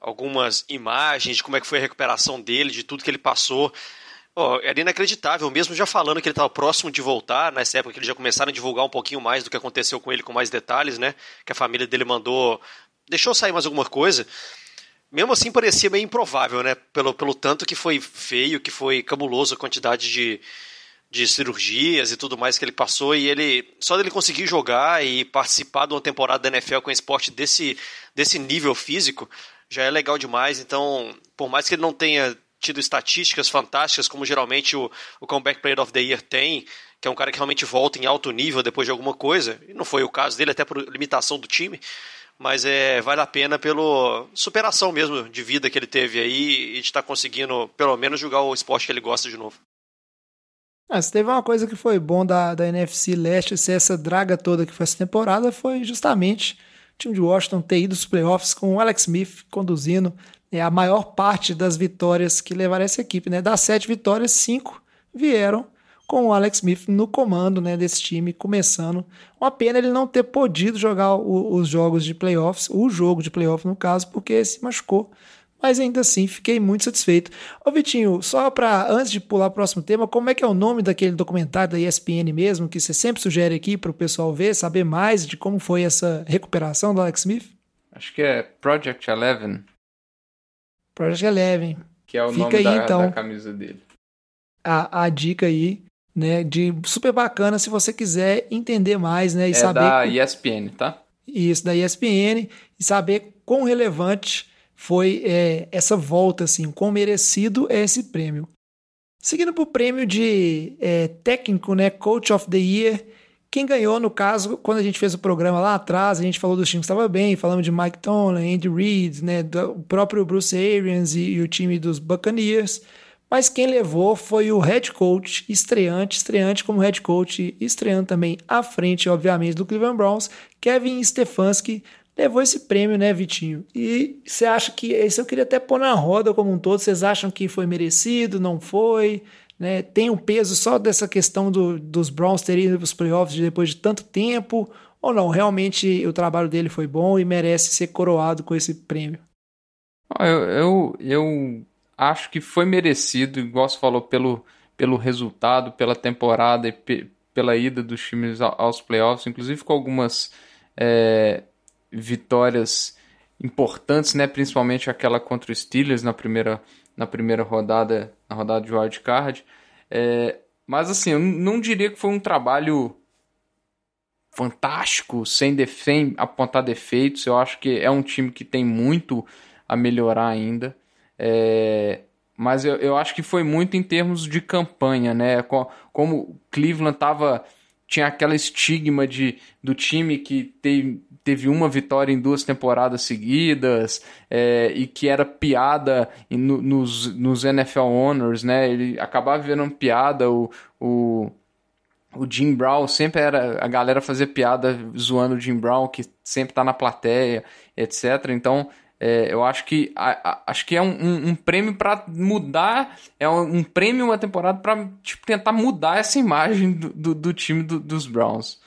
algumas imagens de como é que foi a recuperação dele, de tudo que ele passou. Oh, era inacreditável, mesmo já falando que ele estava próximo de voltar, nessa época que eles já começaram a divulgar um pouquinho mais do que aconteceu com ele, com mais detalhes, né? Que a família dele mandou. Deixou sair mais alguma coisa. Mesmo assim, parecia meio improvável, né? Pelo, pelo tanto que foi feio, que foi cabuloso a quantidade de, de cirurgias e tudo mais que ele passou e ele só dele conseguir jogar e participar de uma temporada da NFL com esporte desse, desse nível físico já é legal demais. Então, por mais que ele não tenha tido estatísticas fantásticas como geralmente o, o Comeback Player of the Year tem, que é um cara que realmente volta em alto nível depois de alguma coisa, e não foi o caso dele até por limitação do time, mas é vale a pena pela superação mesmo de vida que ele teve aí e de estar tá conseguindo pelo menos jogar o esporte que ele gosta de novo. Ah, se teve uma coisa que foi bom da, da NFC Leste ser essa draga toda que foi essa temporada, foi justamente o time de Washington ter ido aos playoffs com o Alex Smith conduzindo né, a maior parte das vitórias que levaram essa equipe. Né? Das sete vitórias, cinco vieram com o Alex Smith no comando né, desse time, começando. Uma pena ele não ter podido jogar o, os jogos de playoffs, o jogo de playoffs no caso, porque se machucou mas ainda assim fiquei muito satisfeito. Ô Vitinho, só para antes de pular o próximo tema, como é que é o nome daquele documentário da ESPN mesmo, que você sempre sugere aqui para o pessoal ver, saber mais de como foi essa recuperação do Alex Smith? Acho que é Project Eleven. Project Eleven. Que é o Fica nome aí, da, então, da camisa dele. A, a dica aí, né, de super bacana se você quiser entender mais, né, e é saber... da ESPN, tá? Isso, da ESPN, e saber quão relevante foi é, essa volta, assim, o quão merecido é esse prêmio. Seguindo para o prêmio de é, técnico, né, Coach of the Year, quem ganhou, no caso, quando a gente fez o programa lá atrás, a gente falou dos times que estava bem, falamos de Mike Tomlin, Andy Reid, né, do próprio Bruce Arians e, e o time dos Buccaneers, mas quem levou foi o head coach estreante, estreante como head coach, estreando também à frente, obviamente, do Cleveland Browns, Kevin Stefanski, levou esse prêmio, né, Vitinho? E você acha que. Esse eu queria até pôr na roda como um todo. Vocês acham que foi merecido? Não foi? Né? Tem um peso só dessa questão do, dos Browns terem ido para os playoffs depois de tanto tempo? Ou não? Realmente o trabalho dele foi bom e merece ser coroado com esse prêmio? Eu, eu, eu acho que foi merecido, igual você falou, pelo, pelo resultado, pela temporada e pe, pela ida dos times aos playoffs, inclusive com algumas é, vitórias importantes, né? Principalmente aquela contra os Steelers na primeira, na primeira rodada, na rodada de wild card. É, mas assim, eu não diria que foi um trabalho fantástico, sem, sem apontar defeitos. Eu acho que é um time que tem muito a melhorar ainda. É, mas eu, eu acho que foi muito em termos de campanha, né? Como Cleveland tava, tinha aquela estigma de, do time que tem, teve uma vitória em duas temporadas seguidas é, e que era piada no, nos, nos NFL Honors, né? Ele acabava virando piada, o, o, o Jim Brown sempre era. A galera fazia piada zoando o Jim Brown, que sempre tá na plateia, etc. Então. É, eu acho que a, a, acho que é um, um, um prêmio para mudar, é um, um, prêmio uma temporada para tipo, tentar mudar essa imagem do, do, do time do, dos Browns.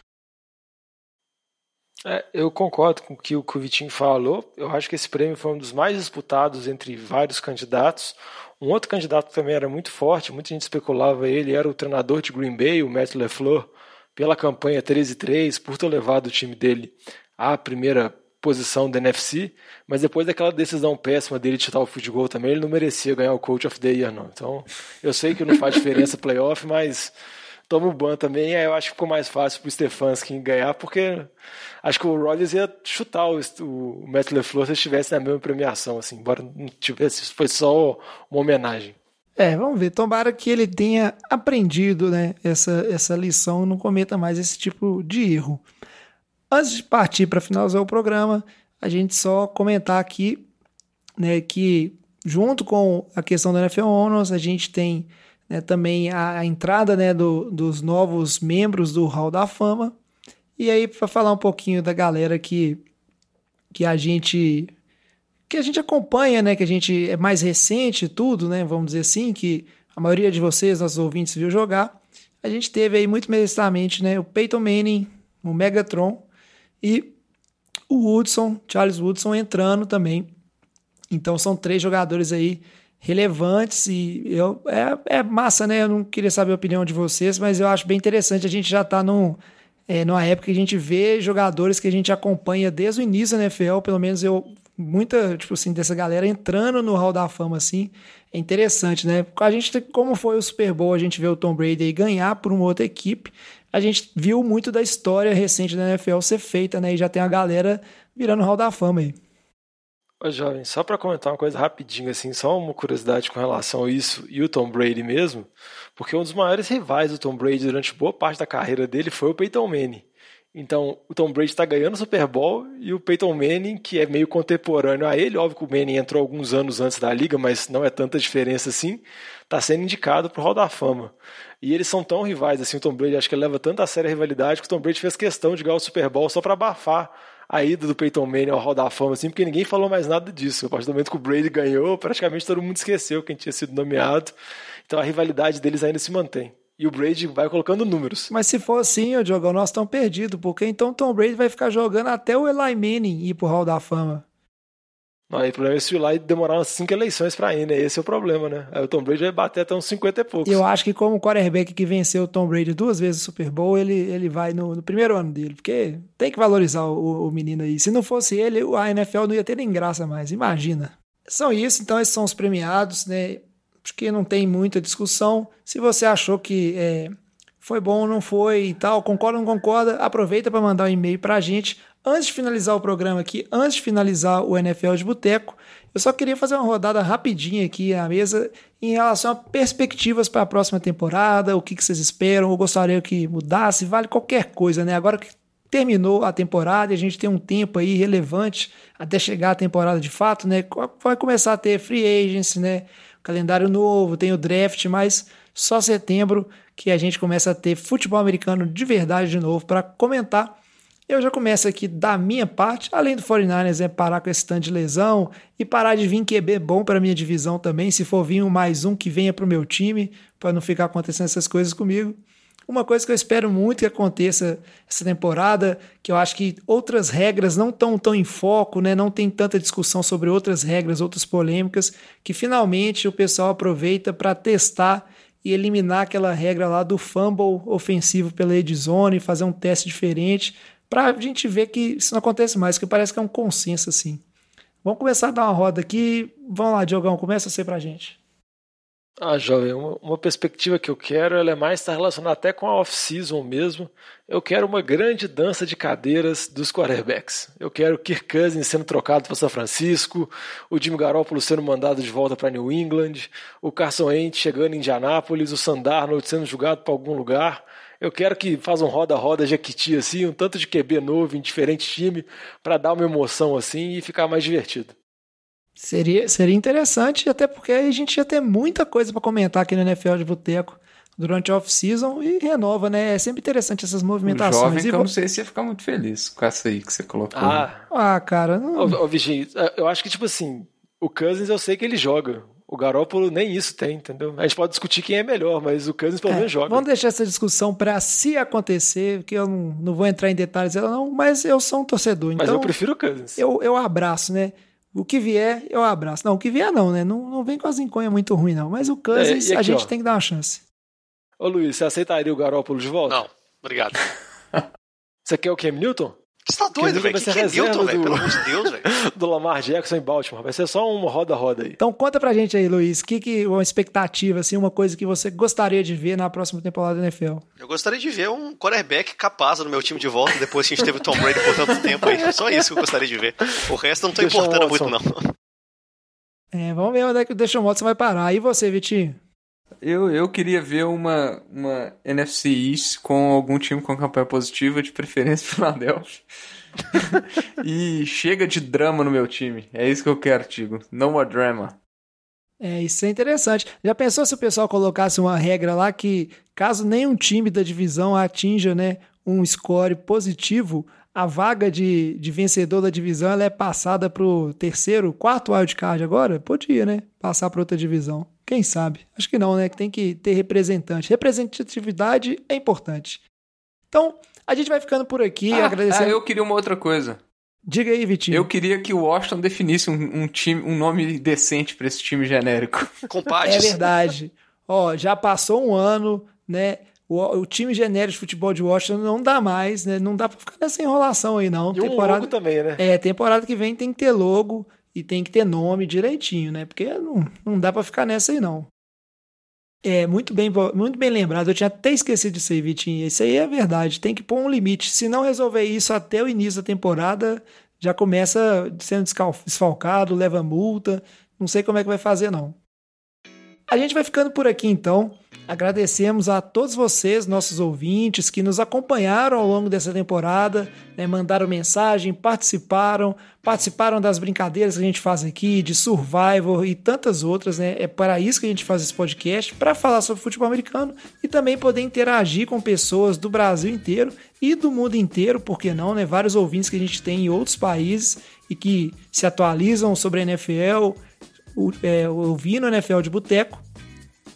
É, eu concordo com o que o Vitinho falou. Eu acho que esse prêmio foi um dos mais disputados entre vários candidatos. Um outro candidato que também era muito forte, muita gente especulava ele, era o treinador de Green Bay, o Matt LeFleur, pela campanha 13-3, por ter levado o time dele à primeira posição da NFC, mas depois daquela decisão péssima dele de chutar o goal também, ele não merecia ganhar o Coach of the Year, não. Então, eu sei que não faz diferença playoff, mas toma o ban também, aí eu acho que ficou mais fácil pro Stefanski ganhar, porque acho que o Rodgers ia chutar o, o Matt LeFleur se estivesse na mesma premiação, assim, embora não tivesse, foi só uma homenagem. É, vamos ver. Tomara que ele tenha aprendido né, essa, essa lição, não cometa mais esse tipo de erro. Antes de partir para finalizar o programa, a gente só comentar aqui né, que junto com a questão do NFL Honors, a gente tem né, também a, a entrada né, do, dos novos membros do Hall da Fama. E aí, para falar um pouquinho da galera que, que a gente que a gente acompanha, né, que a gente é mais recente tudo, né, vamos dizer assim, que a maioria de vocês, nossos ouvintes, viu jogar. A gente teve aí muito merecidamente, né, o Peyton Manning, o Megatron e o Woodson, Charles Woodson entrando também. Então são três jogadores aí relevantes e eu é, é massa, né? Eu não queria saber a opinião de vocês, mas eu acho bem interessante. A gente já tá num, é, numa época que a gente vê jogadores que a gente acompanha desde o início da NFL, pelo menos eu muita, tipo assim, dessa galera entrando no Hall da Fama, assim, é interessante, né? A gente, como foi o Super Bowl, a gente vê o Tom Brady ganhar por uma outra equipe, a gente viu muito da história recente da NFL ser feita, né? E já tem a galera virando Hall da Fama aí. Ô, jovem, só para comentar uma coisa rapidinho, assim, só uma curiosidade com relação a isso e o Tom Brady mesmo, porque um dos maiores rivais do Tom Brady durante boa parte da carreira dele foi o Peyton Manning. Então, o Tom Brady está ganhando o Super Bowl e o Peyton Manning, que é meio contemporâneo a ele, óbvio que o Manning entrou alguns anos antes da liga, mas não é tanta diferença assim, está sendo indicado para o Hall da Fama. E eles são tão rivais assim, o Tom Brady acho que leva tanto a sério a rivalidade que o Tom Brady fez questão de ganhar o Super Bowl só para abafar a ida do Peyton Manning ao Hall da Fama, assim, porque ninguém falou mais nada disso. A partir do momento que o Brady ganhou, praticamente todo mundo esqueceu quem tinha sido nomeado. Então a rivalidade deles ainda se mantém. E o Brady vai colocando números. Mas se for assim, o Diogão, nós estamos perdidos, porque então Tom Brady vai ficar jogando até o Eli Manning ir pro Hall da Fama. Aí o problema é se o Eli demorar umas cinco eleições para ir, né? Esse é o problema, né? Aí o Tom Brady vai bater até uns 50 e poucos. Eu acho que como quarterback que venceu o Tom Brady duas vezes o Super Bowl, ele, ele vai no, no primeiro ano dele, porque tem que valorizar o, o menino aí. Se não fosse ele, a NFL não ia ter nem graça mais, imagina. São isso, então esses são os premiados, né? Acho que não tem muita discussão. Se você achou que é, foi bom ou não foi e tal, concorda ou não concorda, aproveita para mandar um e-mail para a gente. Antes de finalizar o programa aqui, antes de finalizar o NFL de Boteco, eu só queria fazer uma rodada rapidinha aqui na mesa em relação a perspectivas para a próxima temporada, o que, que vocês esperam, ou gostaria que mudasse, vale qualquer coisa, né? Agora que terminou a temporada e a gente tem um tempo aí relevante até chegar a temporada de fato, né? Vai começar a ter free agents, né? Calendário novo, tem o draft, mas só setembro que a gente começa a ter futebol americano de verdade de novo para comentar. Eu já começo aqui da minha parte, além do 49ers, é parar com esse tanto de lesão e parar de vir QB bom para minha divisão também. Se for vir um mais um que venha para o meu time, para não ficar acontecendo essas coisas comigo. Uma coisa que eu espero muito que aconteça essa temporada, que eu acho que outras regras não estão tão em foco, né? não tem tanta discussão sobre outras regras, outras polêmicas, que finalmente o pessoal aproveita para testar e eliminar aquela regra lá do fumble ofensivo pela Edzone, fazer um teste diferente, para a gente ver que isso não acontece mais, que parece que é um consenso assim. Vamos começar a dar uma roda aqui. Vamos lá, Diogão, começa você pra gente. Ah, jovem, uma, uma, perspectiva que eu quero, ela é mais estar relacionada até com a off-season mesmo. Eu quero uma grande dança de cadeiras dos quarterbacks. Eu quero Kirk Cousins sendo trocado para São Francisco, o Jimmy Garoppolo sendo mandado de volta para New England, o Carson Wentz chegando em Indianápolis, o Sandarnold sendo julgado para algum lugar. Eu quero que faça um roda-roda Jequiti assim, um tanto de QB novo em diferente time, para dar uma emoção assim e ficar mais divertido. Seria, seria interessante, até porque a gente ia ter muita coisa para comentar aqui no NFL de Boteco durante a off-season e renova, né? É sempre interessante essas movimentações. O jovem e que eu não sei se ia ficar muito feliz com essa aí que você colocou. Ah, ah cara. Não... Ô, ô, Virginia, eu acho que, tipo assim, o Cousins eu sei que ele joga. O Garópolo nem isso tem, entendeu? A gente pode discutir quem é melhor, mas o Cousins pelo menos é, joga. Vamos deixar essa discussão para se acontecer, que eu não, não vou entrar em detalhes dela não, mas eu sou um torcedor. Mas então eu prefiro o Cousins. Eu, eu abraço, né? O que vier, eu abraço. Não, o que vier não, né? Não, não vem com as enconhas muito ruim, não. Mas o Cousins, é, aqui, a gente ó. tem que dar uma chance. Ô Luiz, você aceitaria o Garópolo de volta? Não, obrigado. você quer o Cam Newton? Você tá doido, velho? Que, que é Newton, velho? Pelo amor de Deus, velho. do Lamar Jackson em Baltimore. Vai ser só uma roda-roda aí. Então conta pra gente aí, Luiz, que, que uma expectativa, assim, uma coisa que você gostaria de ver na próxima temporada da NFL? Eu gostaria de ver um quarterback capaz no meu time de volta depois que a gente teve o Tom Brady por tanto tempo aí. Só isso que eu gostaria de ver. O resto não tô Deixa importando muito, não. É, vamos ver onde é que o Deshaun Watson vai parar. E você, Vitinho? Eu, eu queria ver uma, uma NFC East com algum time com campanha positiva, de preferência Philadelphia. e chega de drama no meu time. É isso que eu quero, Tigo. No more drama. É, isso é interessante. Já pensou se o pessoal colocasse uma regra lá que, caso nenhum time da divisão atinja né, um score positivo, a vaga de, de vencedor da divisão ela é passada para o terceiro, quarto wildcard agora? Podia, né? Passar para outra divisão. Quem sabe? Acho que não, né? Que tem que ter representante. Representatividade é importante. Então, a gente vai ficando por aqui, ah, agradecendo. Ah, eu queria uma outra coisa. Diga aí, Vitinho. Eu queria que o Washington definisse um, um time, um nome decente para esse time genérico. Compadres. É verdade. Ó, já passou um ano, né? O, o, time genérico de futebol de Washington não dá mais, né? Não dá pra ficar nessa enrolação aí, não. E temporada, um logo também, né? É, temporada que vem tem que ter logo e tem que ter nome direitinho, né? Porque não, não dá para ficar nessa aí, não. É, muito bem, muito bem lembrado. Eu tinha até esquecido disso aí, Vitinho. Isso aí é verdade. Tem que pôr um limite. Se não resolver isso até o início da temporada, já começa sendo desfalcado, leva multa. Não sei como é que vai fazer, não. A gente vai ficando por aqui então. Agradecemos a todos vocês, nossos ouvintes, que nos acompanharam ao longo dessa temporada, né, mandaram mensagem, participaram, participaram das brincadeiras que a gente faz aqui, de Survivor e tantas outras. Né? É para isso que a gente faz esse podcast, para falar sobre futebol americano e também poder interagir com pessoas do Brasil inteiro e do mundo inteiro, porque não, né? Vários ouvintes que a gente tem em outros países e que se atualizam sobre a NFL, é, ouvindo a NFL de boteco.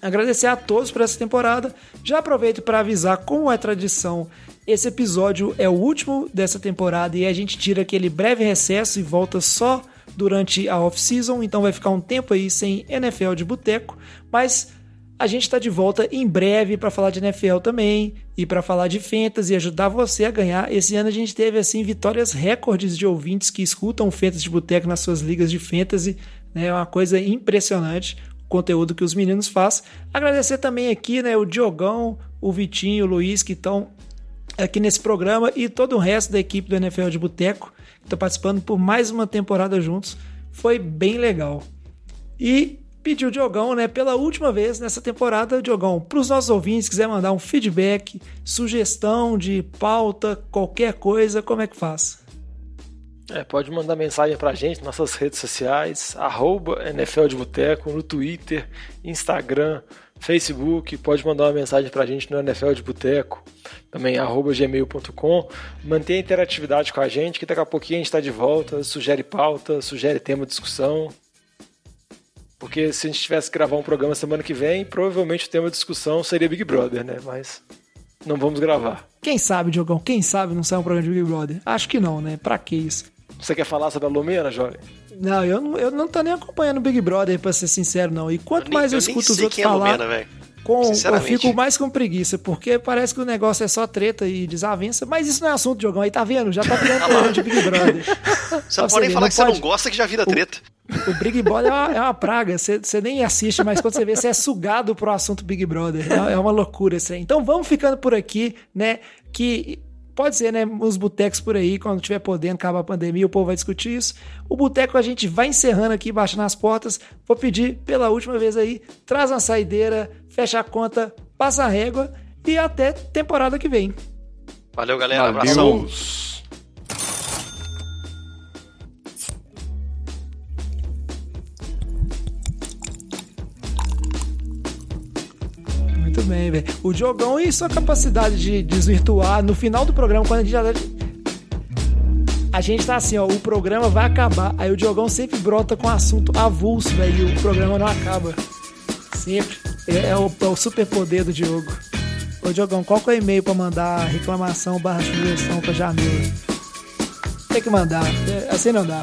Agradecer a todos por essa temporada. Já aproveito para avisar, como é tradição, esse episódio é o último dessa temporada e a gente tira aquele breve recesso e volta só durante a off-season, então vai ficar um tempo aí sem NFL de boteco, mas a gente está de volta em breve para falar de NFL também e para falar de Fantasy e ajudar você a ganhar. Esse ano a gente teve assim vitórias recordes de ouvintes que escutam Fantasy de Boteco nas suas ligas de Fantasy, né? É uma coisa impressionante conteúdo que os meninos fazem. Agradecer também aqui, né, o Diogão, o Vitinho, o Luiz, que estão aqui nesse programa e todo o resto da equipe do NFL de Boteco, que está participando por mais uma temporada juntos. Foi bem legal. E pedir o Diogão, né, pela última vez nessa temporada, Diogão, para os nossos ouvintes, quiser mandar um feedback, sugestão de pauta, qualquer coisa, como é que faz? É, pode mandar mensagem pra gente nas nossas redes sociais, arroba NFL de Boteco, no Twitter, Instagram, Facebook, pode mandar uma mensagem pra gente no NFL de Boteco, também arroba gmail.com. Mantenha a interatividade com a gente, que daqui a pouquinho a gente está de volta, sugere pauta, sugere tema de discussão. Porque se a gente tivesse que gravar um programa semana que vem, provavelmente o tema de discussão seria Big Brother, né? Mas não vamos gravar. Quem sabe, Diogão? Quem sabe não sai um programa de Big Brother? Acho que não, né? Pra que isso? Você quer falar sobre a Lumena, jovem? Não, eu não, eu não tô nem acompanhando o Big Brother, pra ser sincero, não. E quanto Eu mais nem- eu eu escuto os outros é falar, Lumena, velho. com, eu fico mais com preguiça, porque parece que o negócio é só treta e desavença. Mas isso não é assunto, Diogão. Aí tá vendo? Já tá virando programa de Big Brother. Você não pode nem falar que você pode- não gosta que já vira treta. O Big Brother é uma, é uma praga. Você, você nem assiste, mas quando você vê, você é sugado pro assunto Big Brother. É, é uma loucura isso aí. Então vamos ficando por aqui, né? Que pode ser, né? Os botecos por aí, quando tiver podendo, acabar a pandemia, o povo vai discutir isso. O boteco a gente vai encerrando aqui, baixando as portas. Vou pedir pela última vez aí, traz uma saideira, fecha a conta, passa a régua e até temporada que vem. Valeu, galera. Valeu. Abração. Velho. O Diogão e sua capacidade de desvirtuar no final do programa, quando a gente já. A gente tá assim, ó, o programa vai acabar. Aí o Diogão sempre brota com assunto avulso, velho, e o programa não acaba. Sempre. É, é o, é o superpoder do Diogo. Ô, Diogão, qual que é o e-mail pra mandar reclamação barra sugestão pra Jamila? Tem que mandar, é, assim não dá.